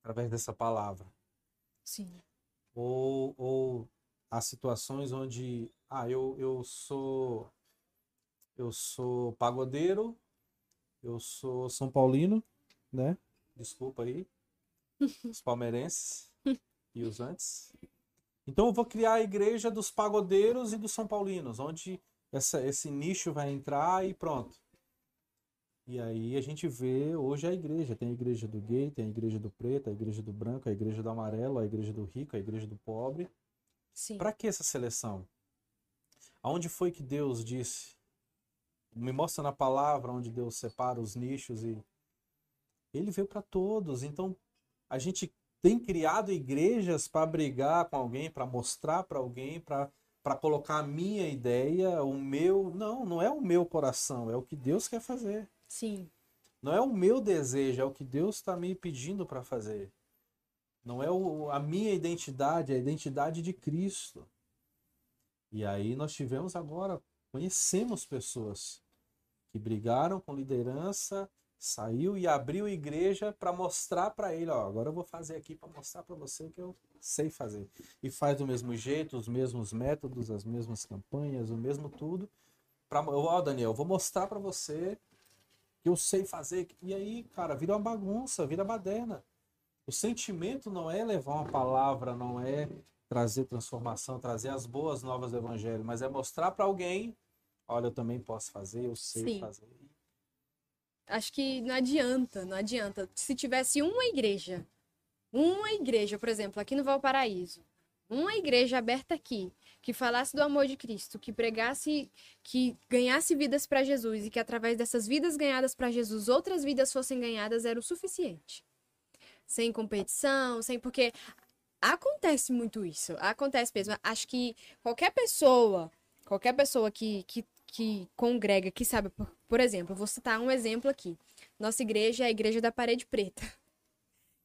através dessa palavra. Sim. Ou, ou há situações onde, ah, eu, eu sou eu sou pagodeiro, eu sou São Paulino, né? Desculpa aí, os palmeirenses e os antes. Então eu vou criar a igreja dos pagodeiros e dos São Paulinos, onde essa, esse nicho vai entrar e pronto. E aí a gente vê hoje a igreja. Tem a igreja do gay, tem a igreja do preto, a igreja do branco, a igreja do amarelo, a igreja do rico, a igreja do pobre. Sim. Para que essa seleção? Aonde foi que Deus disse? Me mostra na palavra onde Deus separa os nichos e ele veio para todos. Então a gente tem criado igrejas para brigar com alguém, para mostrar para alguém, para para colocar a minha ideia, o meu, não, não é o meu coração, é o que Deus quer fazer. Sim. Não é o meu desejo, é o que Deus está me pedindo para fazer. Não é o, a minha identidade, é a identidade de Cristo. E aí nós tivemos agora, conhecemos pessoas que brigaram com liderança, saiu e abriu igreja para mostrar para ele, ó, agora eu vou fazer aqui para mostrar para você o que eu sei fazer. E faz do mesmo jeito, os mesmos métodos, as mesmas campanhas, o mesmo tudo. Pra, ó, Daniel, vou mostrar para você que eu sei fazer. E aí, cara, vira uma bagunça, vira baderna. O sentimento não é levar uma palavra, não é trazer transformação, trazer as boas novas do evangelho, mas é mostrar para alguém olha, eu também posso fazer, eu sei Sim. fazer. Acho que não adianta, não adianta. Se tivesse uma igreja, uma igreja, por exemplo, aqui no Valparaíso, uma igreja aberta aqui, que falasse do amor de Cristo, que pregasse, que ganhasse vidas para Jesus e que através dessas vidas ganhadas para Jesus, outras vidas fossem ganhadas, era o suficiente. Sem competição, sem porque acontece muito isso, acontece mesmo. Acho que qualquer pessoa, qualquer pessoa que, que, que congrega, que sabe, por, por exemplo, vou citar um exemplo aqui. Nossa igreja é a igreja da parede preta.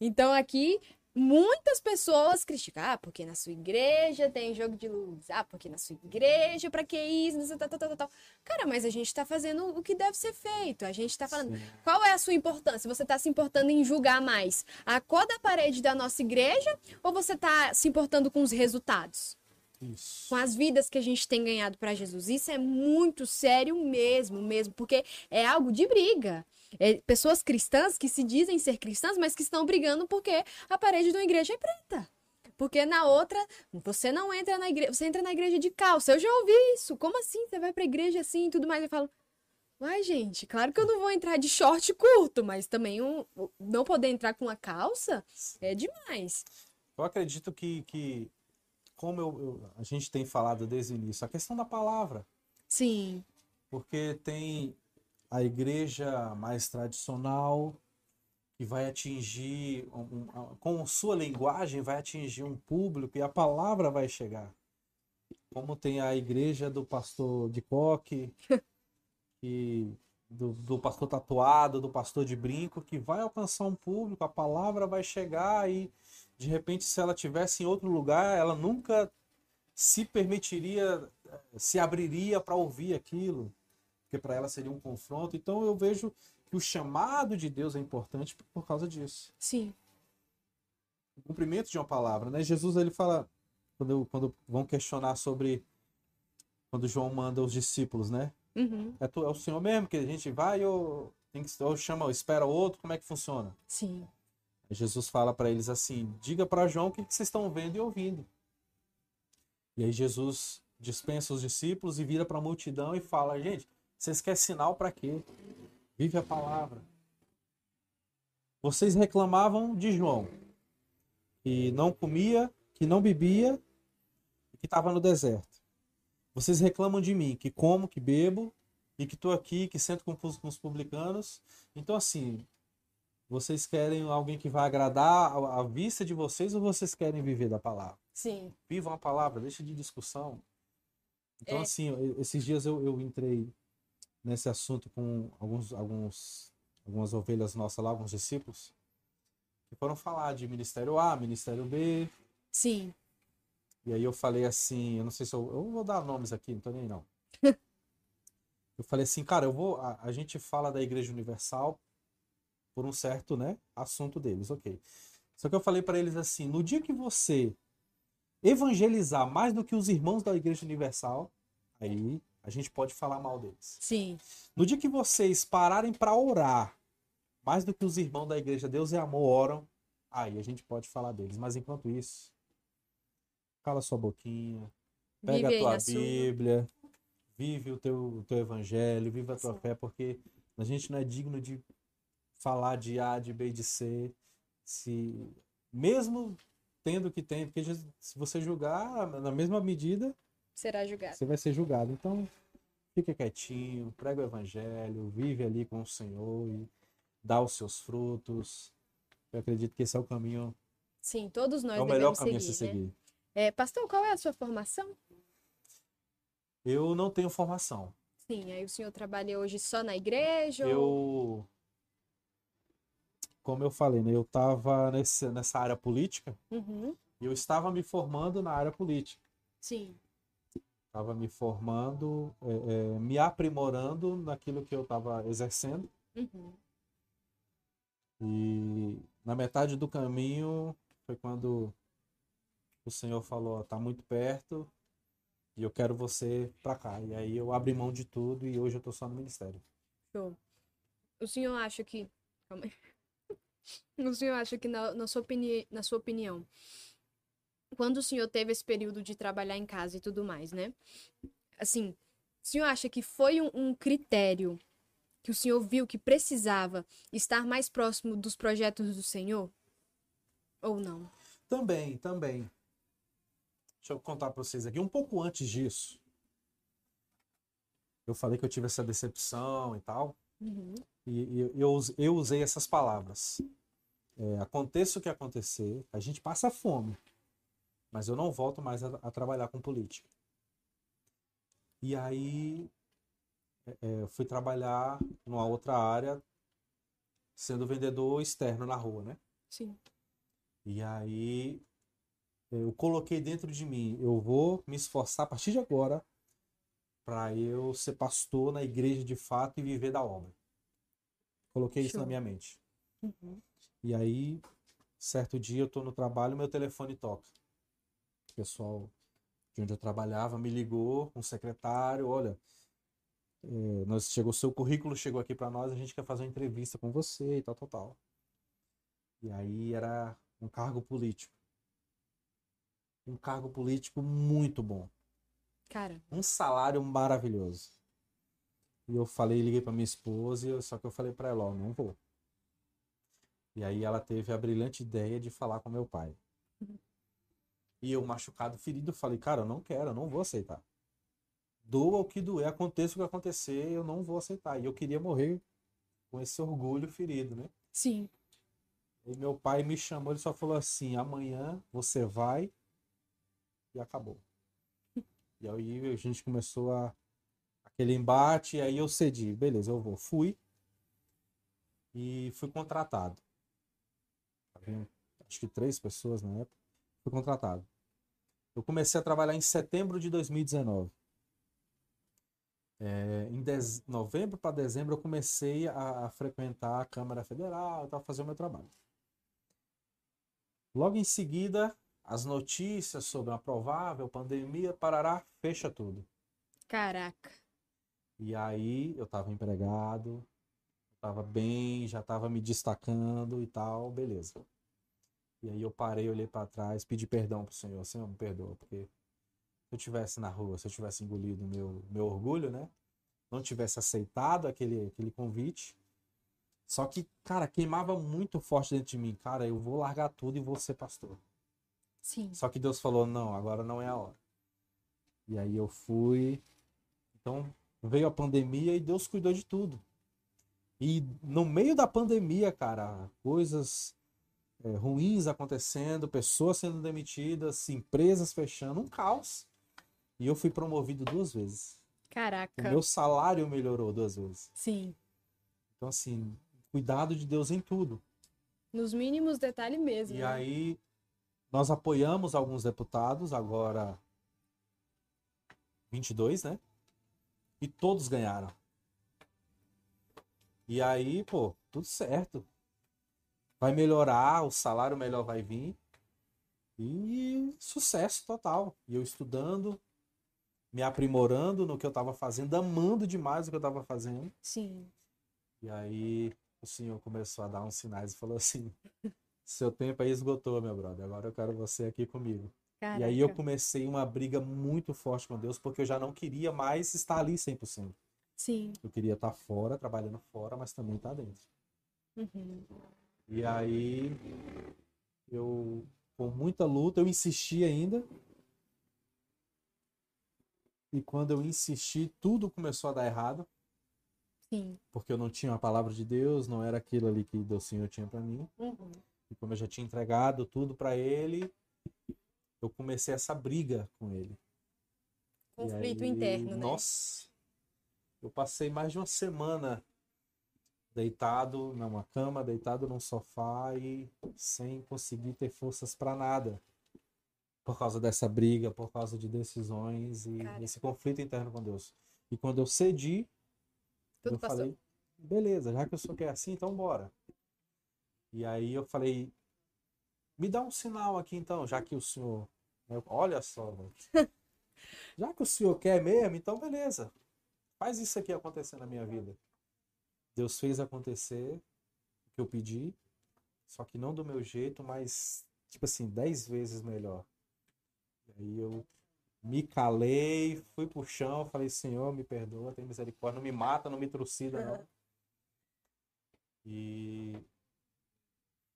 Então aqui muitas pessoas criticam, ah, porque na sua igreja tem jogo de luz, ah, porque na sua igreja, pra que isso, não sei, tal, tal, tal, tal. Cara, mas a gente tá fazendo o que deve ser feito, a gente tá falando, Sim. qual é a sua importância? Você tá se importando em julgar mais a cor da parede da nossa igreja ou você tá se importando com os resultados? Isso. com as vidas que a gente tem ganhado para Jesus. Isso é muito sério mesmo, mesmo, porque é algo de briga. É pessoas cristãs que se dizem ser cristãs, mas que estão brigando porque a parede de uma igreja é preta. Porque na outra, você não entra na igreja, você entra na igreja de calça. Eu já ouvi isso. Como assim? Você vai pra igreja assim e tudo mais? Eu falo, Uai, gente, claro que eu não vou entrar de short curto, mas também um, não poder entrar com uma calça é demais. Eu acredito que, que como eu, eu- a gente tem falado desde o início, a questão da palavra. Sim, Porque tem a igreja mais tradicional que vai atingir, um- um- com sua linguagem, vai atingir um público e a palavra vai chegar. Como tem a igreja do pastor de coque, que, do, do pastor tatuado, do pastor de brinco, que vai alcançar um público, a palavra vai chegar e, de repente, se ela tivesse em outro lugar, ela nunca se permitiria, eh, se abriria para ouvir aquilo porque para ela seria um confronto. Então eu vejo que o chamado de Deus é importante por causa disso. sim, O cumprimento de uma palavra, né? Jesus ele fala quando, quando vão questionar sobre quando João manda os discípulos, né? uhum, É, tu, é o Senhor mesmo que a gente vai ou tem que ou chama, ou espera outro, como é que funciona? sim, Aí Jesus fala para eles assim: diga para João o que, que vocês estão vendo e ouvindo. E aí Jesus dispensa os discípulos e vira para a multidão e fala: gente, vocês querem sinal para quê? Vive a palavra. Vocês reclamavam de João, que não comia, que não bebia e que estava no deserto. Vocês reclamam de mim, que como, que bebo e que estou aqui, que sento com os com os publicanos. Então, assim, vocês querem alguém que vai agradar a a vista de vocês ou vocês querem viver da palavra? sim, Vivam a palavra, deixa de discussão. Então, É. assim, eu- esses dias eu, eu entrei nesse assunto com alguns, alguns, algumas ovelhas nossas lá, alguns discípulos, que foram falar de Ministério A, Ministério B, sim, e aí eu falei assim, eu não sei se eu, eu vou dar nomes aqui, não tô nem não. eu falei assim, cara, eu vou, a, a gente fala da Igreja Universal por um certo, né, assunto deles, ok. Só que eu falei para eles assim, no dia que você evangelizar mais do que os irmãos da Igreja Universal, aí a gente pode falar mal deles. sim, No dia que vocês pararem para orar mais do que os irmãos da Igreja Deus e Amor oram, aí a gente pode falar deles. Mas enquanto isso, cala sua boquinha, pega Vive a tua sua. Bíblia, vive o teu, o teu evangelho, vive a tua Sim. fé, porque a gente não é digno de falar de A, de B e de C, se mesmo tendo o que tem, porque se você julgar na mesma medida, será julgado. você vai ser julgado. Então, fica quietinho, prega o evangelho, vive ali com o Senhor e dá os seus frutos. Eu acredito que esse é o caminho, Sim, todos nós é o melhor devemos caminho a seguir, se né? seguir. É, pastor, qual é a sua formação? Eu não tenho formação. Sim, aí o senhor trabalha hoje só na igreja? ou- Eu, como eu falei, né, eu estava nessa área política Uhum, e eu estava me formando na área política. Sim, Estava me formando, é, é, me aprimorando naquilo que eu estava exercendo. uhum, E na metade do caminho foi quando o Senhor falou: ó, tá muito perto e eu quero você pra cá. E aí eu abri mão de tudo e hoje eu tô só no ministério. show. O senhor acha que... Calma aí. O senhor acha que, na, na sua opini... na sua opinião, quando o senhor teve esse período de trabalhar em casa e tudo mais, né? Assim, O senhor acha que foi um, um critério que o senhor viu que precisava estar mais próximo dos projetos do Senhor? Ou não? Também, também. Deixa eu contar para vocês aqui. Um pouco antes disso, eu falei que eu tive essa decepção e tal. Uhum. E, e eu, eu, us- eu usei essas palavras. É, aconteça o que acontecer, a gente passa fome. Mas eu não volto mais a, a trabalhar com política. E aí é, é, fui trabalhar numa outra área, sendo vendedor externo na rua, né? Sim. E aí eu coloquei dentro de mim, eu vou me esforçar a partir de agora para eu ser pastor na igreja de fato e viver da obra. Coloquei isso Show. na minha mente. Uhum. E aí, certo dia eu tô no trabalho, meu telefone toca. O pessoal de onde eu trabalhava me ligou, um secretário, olha, eh, nós chegou seu currículo chegou aqui para nós, a gente quer fazer uma entrevista com você e tal, tal, tal. E aí era um cargo político. Um cargo político muito bom Cara, um salário maravilhoso. E eu falei, liguei para minha esposa, eu- só que eu falei para ela, ó, não vou. E aí ela teve a brilhante ideia de falar com meu pai. E eu, machucado, ferido, falei, cara, eu não quero, eu não vou aceitar. Doa o que doer, aconteça o que acontecer, eu não vou aceitar. E eu queria morrer com esse orgulho ferido, né? sim. E meu pai me chamou, ele só falou assim: amanhã você vai e acabou. E aí a gente começou a aquele embate, e aí eu cedi, beleza, eu vou. Fui e fui contratado. Acho que três pessoas na época. Fui contratado. Eu comecei a trabalhar em setembro de 2019. É, em dez- novembro para dezembro eu comecei a, a frequentar a Câmara Federal, a fazer o meu trabalho. Logo em seguida, as notícias sobre uma provável pandemia, parará, fecha tudo. Caraca. E aí eu estava empregado, estava bem, já estava me destacando e tal, beleza. E aí eu parei, olhei para trás, pedi perdão pro Senhor, Senhor, me perdoa, porque se eu tivesse na rua, se eu tivesse engolido meu meu orgulho, né? Não tivesse aceitado aquele aquele convite. Só que, cara, queimava muito forte dentro de mim, cara, eu vou largar tudo e vou ser pastor. Sim. Só que Deus falou: não, agora não é a hora. E aí eu fui. Então veio a pandemia e Deus cuidou de tudo. E no meio da pandemia, cara, coisas é, ruins acontecendo, pessoas sendo demitidas, empresas fechando, um caos. E eu fui promovido duas vezes. O Caraca. meu salário melhorou duas vezes. Sim. Então, assim, cuidado de Deus em tudo. Nos mínimos detalhes mesmo. E né? aí nós apoiamos alguns deputados, agora 22, né? E todos ganharam. E aí, pô, tudo certo. Vai melhorar, o salário melhor vai vir. E sucesso total. E eu estudando, me aprimorando no que eu estava fazendo, amando demais o que eu estava fazendo. Sim. E aí o senhor começou a dar uns sinais e falou assim: Seu tempo aí esgotou, meu brother. Agora eu quero você aqui comigo. Caraca. E aí eu comecei uma briga muito forte com Deus, porque eu já não queria mais estar ali 100%. Sim. Eu queria estar fora, trabalhando fora, mas também estar dentro. Uhum. E aí eu, com muita luta, eu insisti ainda. E quando eu insisti, tudo começou a dar errado. Sim. porque eu não tinha a palavra de Deus, não era aquilo ali que o Senhor tinha para mim. Uhum. E como eu já tinha entregado tudo para ele, eu comecei essa briga com ele. Conflito aí, interno, né? Nossa, eu passei mais de uma semana deitado numa cama, deitado num sofá e sem conseguir ter forças para nada. Por causa dessa briga, por causa de decisões e Cara. esse conflito interno com Deus. E quando eu cedi, Tudo eu passou. falei, beleza, já que o senhor quer assim, então bora. E aí eu falei, me dá um sinal aqui então, já que o senhor. Eu, Olha só, velho. já que o senhor quer mesmo, então beleza. Faz isso aqui acontecer na minha vida. Deus fez acontecer o que eu pedi, só que não do meu jeito, mas, tipo assim, dez vezes melhor. E aí eu me calei, fui pro chão, falei, Senhor, me perdoa, tem misericórdia, não me mata, não me trucida, não. Aham. E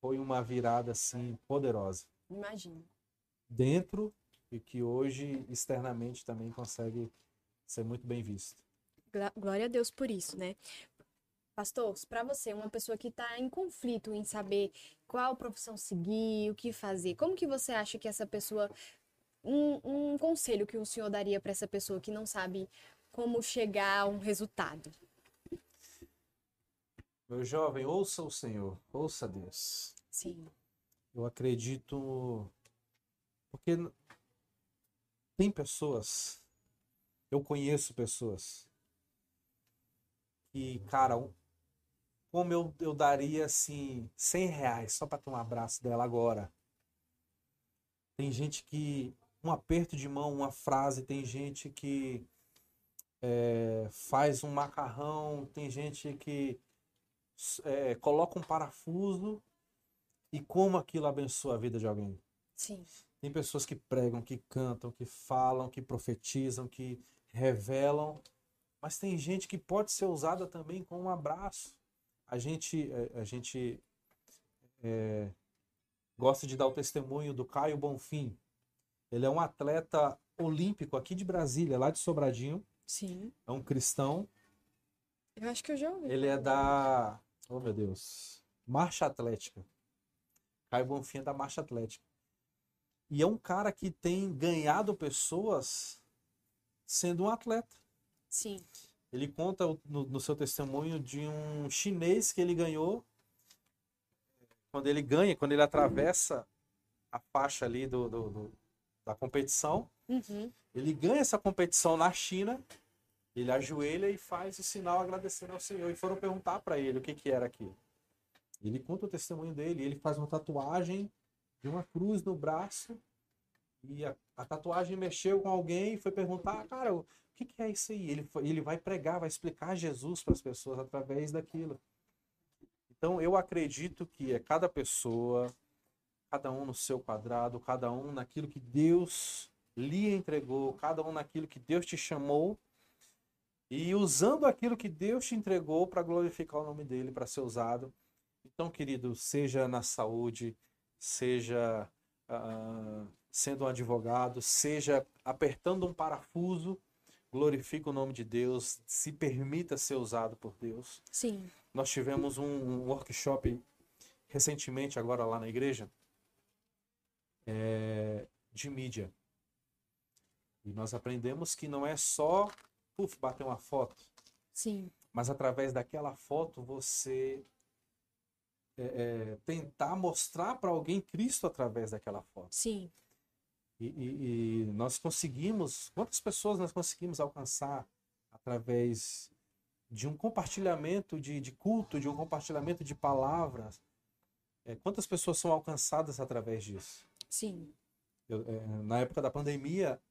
foi uma virada, assim, poderosa. Imagino. Dentro e que hoje, externamente, também consegue ser muito bem visto. Glória a Deus por isso, né? Pastor, para você, uma pessoa que está em conflito em saber qual profissão seguir, o que fazer, como que você acha que essa pessoa. Um, um conselho que o senhor daria para essa pessoa que não sabe como chegar a um resultado? Meu jovem, ouça o Senhor, ouça Deus. Sim. Eu acredito. Porque tem pessoas, eu conheço pessoas, que, cara, um- como eu, eu daria assim, 100 reais só para ter um abraço dela agora. Tem gente que, um aperto de mão, uma frase, tem gente que é, faz um macarrão, tem gente que é, coloca um parafuso e como aquilo abençoa a vida de alguém. Sim. Tem pessoas que pregam, que cantam, que falam, que profetizam, que revelam, mas tem gente que pode ser usada também com um abraço. A gente, a gente eh, gosta de dar o testemunho do Caio Bonfim. Ele é um atleta olímpico aqui de Brasília, lá de Sobradinho. Sim. É um cristão. Eu acho que eu já ouvi. Ele é da, oh meu Deus, marcha atlética. Caio Bonfim é da marcha atlética. E é um cara que tem ganhado pessoas sendo um atleta. Sim. Ele conta no, no seu testemunho de um chinês que ele ganhou. Quando ele ganha, quando ele atravessa a faixa ali do, do- do- da competição, Uhum. ele ganha essa competição na China, ele ajoelha e faz o sinal agradecendo ao Senhor. E foram perguntar para ele o que, que era aquilo. Ele conta o testemunho dele, ele faz uma tatuagem de uma cruz no braço. E a, a tatuagem mexeu com alguém e foi perguntar, cara, o que, que é isso aí? Ele, ele vai pregar, vai explicar Jesus para as pessoas através daquilo. Então eu acredito que é cada pessoa, cada um no seu quadrado, cada um naquilo que Deus lhe entregou, cada um naquilo que Deus te chamou, e usando aquilo que Deus te entregou para glorificar o nome dele, para ser usado. Então, querido, seja na saúde, seja ah, sendo um advogado, seja apertando um parafuso, glorifique o nome de Deus, se permita ser usado por Deus. Sim. Nós tivemos um, um workshop recentemente, agora lá na igreja, é, de mídia. E nós aprendemos que não é só puf, bater uma foto, Sim. mas através daquela foto você é, é, tentar mostrar para alguém Cristo através daquela foto. Sim. E, e- e nós conseguimos, quantas pessoas nós conseguimos alcançar através de um compartilhamento de, de culto, de um compartilhamento de palavras? É, quantas pessoas são alcançadas através disso? Sim. Eu, é, na época da pandemia,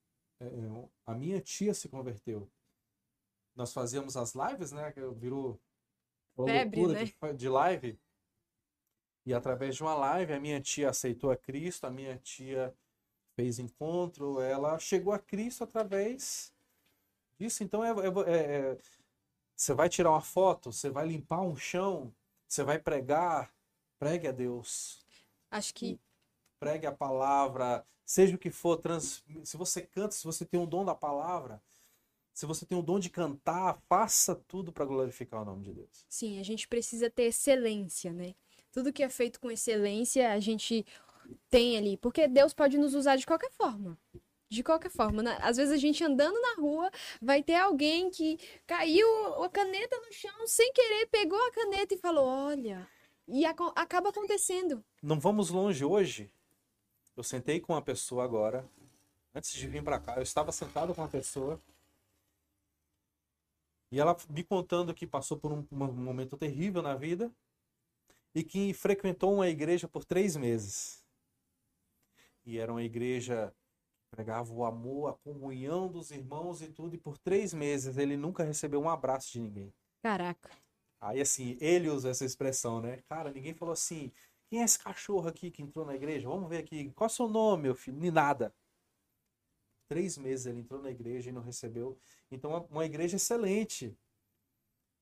é, a minha tia se converteu. Nós fazíamos as lives, né? Que virou uma Febre, loucura né? de, de live. E através de uma live, a minha tia aceitou a Cristo, a minha tia fez encontro, ela chegou a Cristo através disso. Então, é, é- é- é- você vai tirar uma foto, você vai limpar um chão, você vai pregar, pregue a Deus Acho que pregue a palavra, seja o que for, trans... se você canta, se você tem o dom da palavra, se você tem o dom de cantar, faça tudo para glorificar o nome de Deus. Sim, a gente precisa ter excelência, né? Tudo que é feito com excelência, a gente tem ali. Porque Deus pode nos usar de qualquer forma. De qualquer forma. né? Às vezes a gente andando na rua, vai ter alguém que caiu a caneta no chão sem querer, pegou a caneta e falou: Olha. E acaba acontecendo. Não vamos longe hoje. Eu sentei com uma pessoa agora, antes de vir para cá, eu estava sentado com uma pessoa e ela me contando que passou por um, um momento terrível na vida e que frequentou uma igreja por três meses. E era uma igreja que pregava o amor, a comunhão dos irmãos e tudo, e por três meses ele nunca recebeu um abraço de ninguém. Caraca. Aí assim, ele usa essa expressão, né? Cara, ninguém falou assim, quem é esse cachorro aqui que entrou na igreja? Vamos ver aqui, qual é o seu nome, meu filho? Nem nada. três meses ele entrou na igreja e não recebeu. Então, uma, igreja excelente,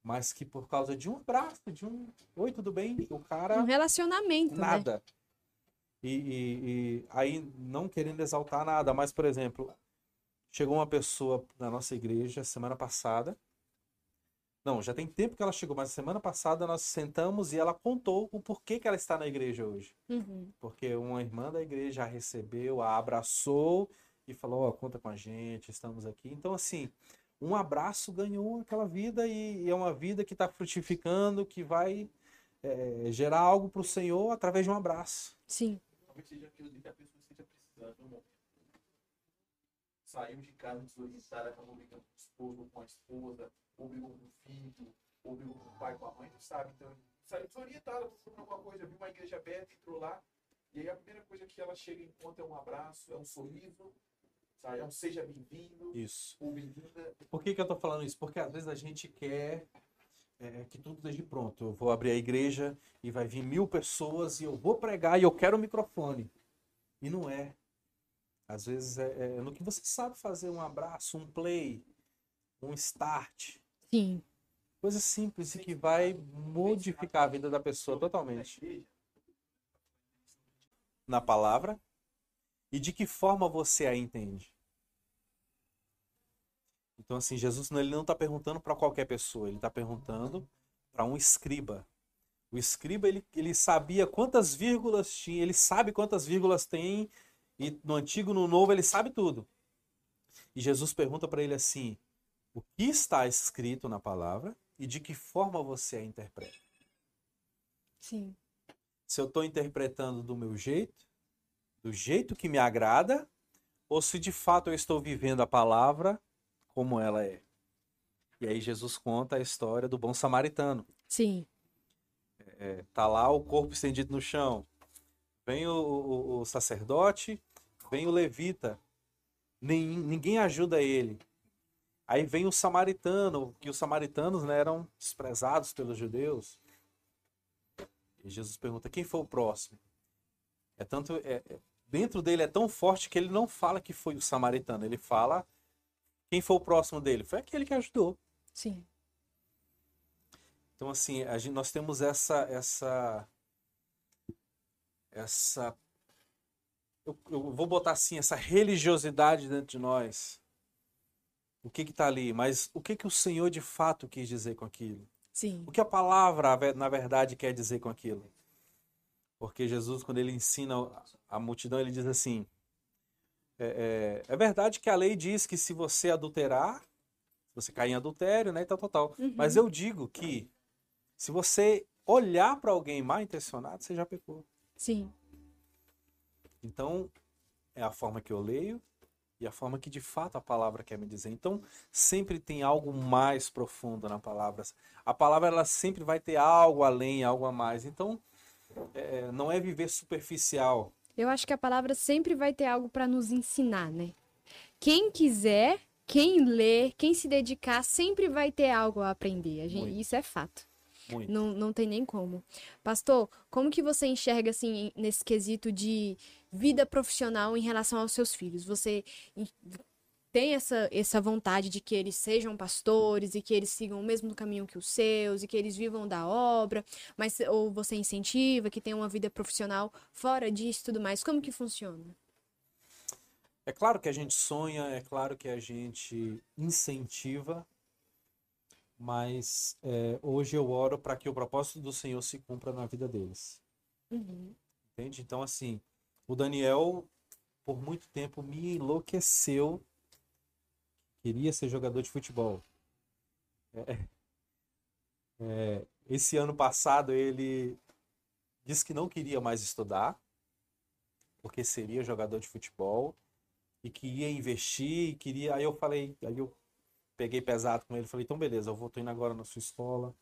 mas que por causa de um abraço, de um oi, tudo bem, o cara Um relacionamento, né? E, e- e aí, não querendo exaltar nada, mas, por exemplo, chegou uma pessoa na nossa igreja semana passada. Não, já tem tempo que ela chegou, mas semana passada nós sentamos e ela contou o porquê que ela está na igreja hoje. Uhum. Porque uma irmã da igreja a recebeu, a abraçou e falou: Ó, conta com a gente, estamos aqui. Então, assim, um abraço ganhou aquela vida e, e é uma vida que está frutificando, que vai eh, gerar algo para o Senhor através de um abraço. Sim. Talvez seja aquilo que a pessoa esteja precisando no momento. Saiu de casa desorientada, acabou brigando com o esposo, com a esposa, ou brigou com o filho, ou brigou com o pai, com a mãe, não sabe. Então, saiu desorientada, procurando alguma coisa, viu uma igreja aberta, entrou lá. E aí a primeira coisa que ela chega e encontra é um abraço, é um sorriso, sabe? É um seja bem-vindo, Isso. ou bem-vinda. Por que, que eu tô falando isso? Porque às vezes a gente quer é, que tudo esteja pronto. Eu vou abrir a igreja e vai vir mil pessoas e eu vou pregar e eu quero o microfone. E não é. Às vezes é, é no que você sabe fazer um abraço, um play, um start. Sim. Coisa simples e que vai modificar a vida da pessoa totalmente. Na palavra e de que forma você a entende. Então, assim, Jesus ele não está perguntando para qualquer pessoa, ele está perguntando para um escriba. O escriba ele, ele sabia quantas vírgulas tinha, ele sabe quantas vírgulas tem, e no antigo, no novo, ele sabe tudo. E Jesus pergunta para ele assim: o que está escrito na palavra e de que forma você a interpreta? Sim. Se eu estou interpretando do meu jeito, do jeito que me agrada, ou se de fato eu estou vivendo a palavra como ela é. E aí Jesus conta a história do bom samaritano. Sim. É, tá lá o corpo estendido no chão. Vem o, o- o sacerdote, vem o levita. Nem, ninguém ajuda ele. Aí vem o samaritano, que os samaritanos né, eram desprezados pelos judeus. E Jesus pergunta: quem foi o próximo? É tanto, é- é- dentro dele é tão forte que ele não fala que foi o samaritano, ele fala quem foi o próximo dele. Foi aquele que ajudou. Sim. Então, assim, a gente, nós temos essa, essa, essa, eu, eu vou botar assim, essa religiosidade dentro de nós. O que que tá ali? Mas o que que o Senhor de fato quis dizer com aquilo? Sim. O que a palavra, na verdade, quer dizer com aquilo? Porque Jesus, quando ele ensina a multidão, ele diz assim: é, é, é verdade que a lei diz que se você adulterar, você cair em adultério, né, e tal, tal, tal. Uhum. Mas eu digo que se você olhar para alguém mal intencionado, você já pecou. Sim. Então, é a forma que eu leio e a forma que de fato a palavra quer me dizer. Então, sempre tem algo mais profundo na palavra. A palavra ela sempre vai ter algo além, algo a mais. Então, é, não é viver superficial. Eu acho que a palavra sempre vai ter algo para nos ensinar, né? Quem quiser, quem lê, quem se dedicar, sempre vai ter algo a aprender. A gente- Muito. isso é fato. Muito. Não, não tem nem como. Pastor, como que você enxerga, assim, nesse quesito de vida profissional em relação aos seus filhos? Você tem essa, essa vontade de que eles sejam pastores e que eles sigam o mesmo caminho que os seus e que eles vivam da obra, mas ou você incentiva que tenham uma vida profissional fora disso e tudo mais? Como que funciona? É claro que a gente sonha, é claro que a gente incentiva, mas é, hoje eu oro para que o propósito do Senhor se cumpra na vida deles. Uhum. Entende? Então, assim, o Daniel, por muito tempo, me enlouqueceu. Queria ser jogador de futebol. É, é, esse ano passado, ele disse que não queria mais estudar, porque seria jogador de futebol, e que ia investir, e queria. Aí eu falei, aí eu peguei pesado com ele, falei, então beleza, eu vou tô indo agora na sua escola,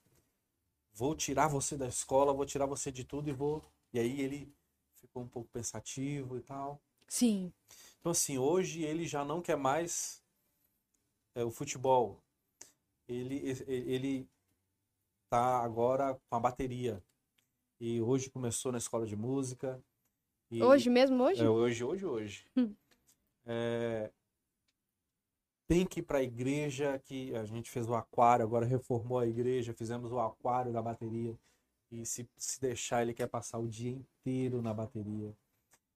vou tirar você da escola, vou tirar você de tudo e vou. E aí ele ficou um pouco pensativo e tal. Sim. Então, assim, hoje ele já não quer mais é, o futebol. Ele, ele, tá agora com a bateria. E hoje começou na escola de música. E, Hoje mesmo, hoje? É, hoje, hoje, hoje. Hum. É, tem que ir para a igreja, que a gente fez o aquário, agora reformou a igreja, fizemos o aquário da bateria. E se, se deixar, ele quer passar o dia inteiro na bateria.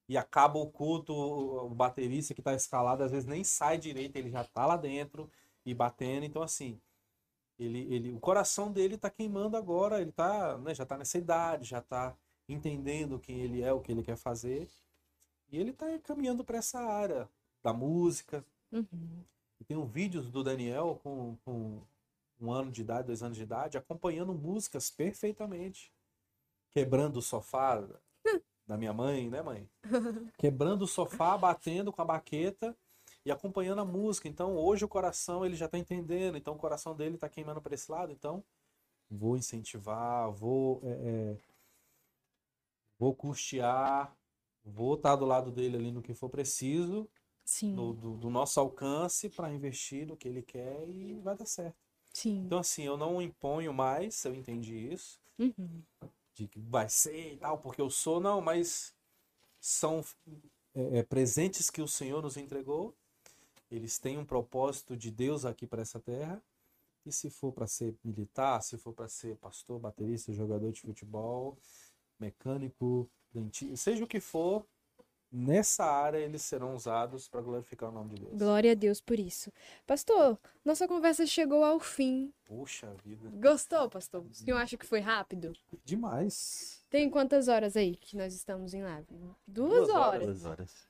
E acaba o culto, o baterista que está escalado, às vezes nem sai direito, ele já está lá dentro e batendo. Então, assim, ele, ele, o coração dele está queimando agora, ele tá, né, já está nessa idade, já está entendendo quem ele é, o que ele quer fazer. E ele está caminhando para essa área da música. Uhum. Tem um vídeos do Daniel com, com um ano de idade, dois anos de idade, acompanhando músicas perfeitamente. Quebrando o sofá da minha mãe, né, mãe? Quebrando o sofá, batendo com a baqueta e acompanhando a música. Então, hoje o coração ele já está entendendo, então o coração dele está queimando para esse lado. Então, vou incentivar, vou é, é, vou custear, vou estar tá do lado dele ali no que for preciso, Sim. do, do, do nosso alcance para investir no que ele quer e vai dar certo. Sim. Então, assim, eu não imponho mais, eu entendi isso, Uhum. De que vai ser e tal, porque eu sou, não, mas são é, é, presentes que o Senhor nos entregou, eles têm um propósito de Deus aqui para essa terra, e se for para ser militar, se for para ser pastor, baterista, jogador de futebol, mecânico, dentista, seja o que for, nessa área eles serão usados para glorificar o nome de Deus. Glória a Deus por isso. Pastor, nossa conversa chegou ao fim. Puxa vida, Gostou, pastor? O senhor acha que foi rápido? demais. Tem quantas horas aí que nós estamos em live? Duas, Duas horas. Duas horas.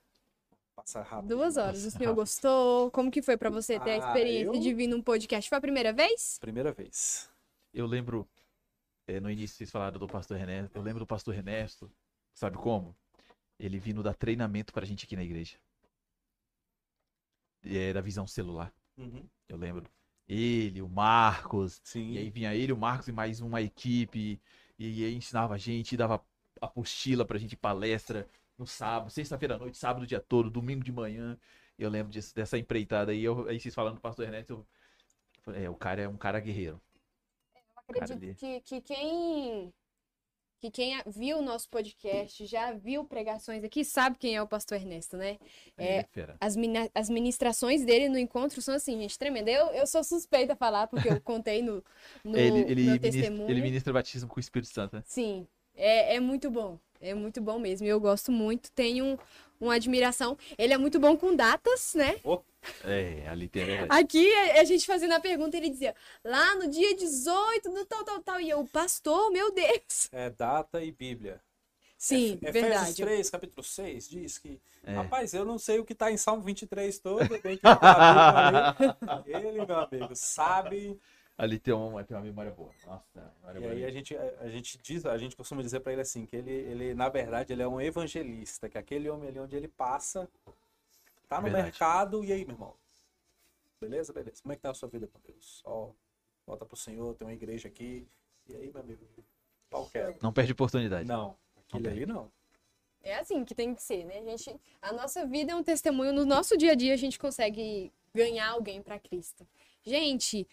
Passa rápido. Duas horas. O senhor gostou? Como que foi pra você ter a Ah, experiência eu- de vir num podcast? Foi a primeira vez? Primeira vez. Eu lembro, é, no início vocês falaram do pastor René, eu lembro do pastor Ernesto, sabe como? Ele vindo dar treinamento pra gente aqui na igreja. E é da visão celular, Uhum. eu lembro. Ele, o Marcos, Sim. e aí vinha ele, o Marcos e mais uma equipe, e aí ensinava a gente, dava apostila pra gente, palestra no sábado, sexta-feira à noite, sábado o dia todo, domingo de manhã. Eu lembro disso, dessa empreitada aí, eu, aí vocês falando do pastor Ernesto, eu falei, é, o cara é um cara guerreiro. Eu Cara, acredito que, que quem que quem viu o nosso podcast, já viu pregações aqui, sabe quem é o pastor Ernesto, né? É, é. As, as ministrações dele no encontro são assim, gente, tremenda. Eu, eu sou suspeita a falar, porque eu contei no, no ele, ele, meu ministra, testemunho. ele ministra batismo com o Espírito Santo, né? Sim, é, é muito bom. É muito bom mesmo. Eu gosto muito, tenho uma admiração. Ele é muito bom com datas, né? É, ali tem a. Aqui a gente fazendo a pergunta, ele dizia, lá no dia 18 do tal, tal, tal. E eu, pastor, meu Deus. É data e Bíblia. Sim, Efésios verdade. 3, capítulo 6, diz que. É. Rapaz, eu não sei o que tá em Salmo 23 todo, tem que. Ele, meu amigo, sabe. Ali tem uma, tem uma memória boa. Nossa, memória E boa. aí a gente, a, gente diz, a gente costuma dizer pra ele assim, que ele, ele, na verdade, ele é um evangelista, que aquele homem ali onde ele passa, tá no Verdade. mercado, e aí, meu irmão? Beleza, beleza. Como é que tá a sua vida com Deus? Ó, volta pro Senhor, tem uma igreja aqui. E aí, meu amigo? Qual que é? Não perde oportunidade. Não, aquele Não ali não. É assim que tem que ser, né? A, gente, a nossa vida é um testemunho. No nosso dia a dia, a gente consegue ganhar alguém para Cristo. Gente,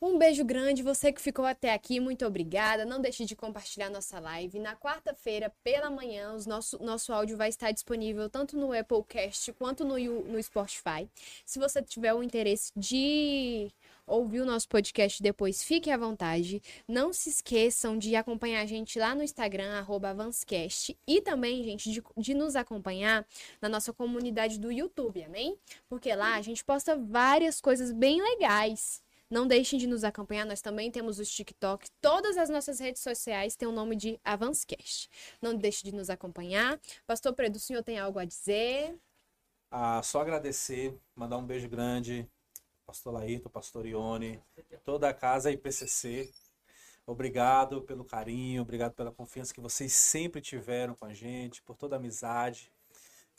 um beijo grande. Você que ficou até aqui, muito obrigada. Não deixe de compartilhar nossa live. Na quarta-feira, pela manhã, o nosso, nosso áudio vai estar disponível tanto no Applecast quanto no, no Spotify. Se você tiver o interesse de ouvir o nosso podcast depois, fique à vontade. Não se esqueçam de acompanhar a gente lá no Instagram, Avanscast. E também, gente, de, de nos acompanhar na nossa comunidade do YouTube, amém? Porque lá a gente posta várias coisas bem legais. Não deixem de nos acompanhar, nós também temos os TikTok. Todas as nossas redes sociais têm o nome de Avanscast. Não deixe de nos acompanhar. Pastor Predo, o senhor tem algo a dizer? Ah, só agradecer, mandar um beijo grande, pastor Laírto, pastor Ione, toda a casa IPCC. Obrigado pelo carinho, obrigado pela confiança que vocês sempre tiveram com a gente, por toda a amizade.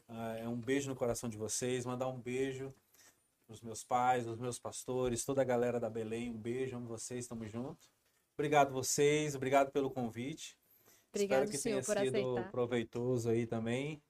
Ah, é um beijo no coração de vocês, mandar um beijo os meus pais, os meus pastores, toda a galera da Belém, um beijo, amo vocês, estamos juntos. Obrigado vocês, obrigado pelo convite. Obrigado, Espero que senhor, tenha sido aceitar. proveitoso aí também.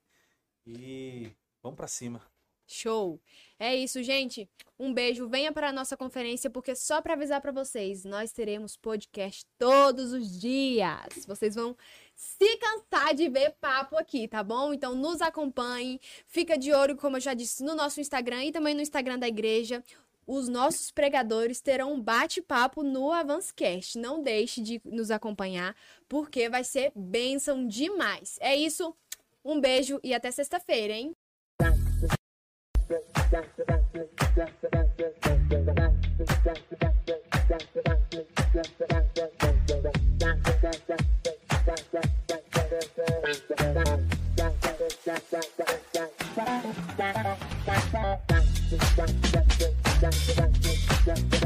E vamos para cima. Show. É isso, gente. Um beijo. Venha para a nossa conferência, porque só para avisar para vocês, nós teremos podcast todos os dias. Vocês vão se cansar de ver papo aqui, tá bom? Então nos acompanhe, fica de olho, como eu já disse, no nosso Instagram e também no Instagram da igreja. Os nossos pregadores terão um bate-papo no Avancecast. Não deixe de nos acompanhar, porque vai ser bênção demais. É isso, um beijo e até sexta-feira, hein? Just Thank you.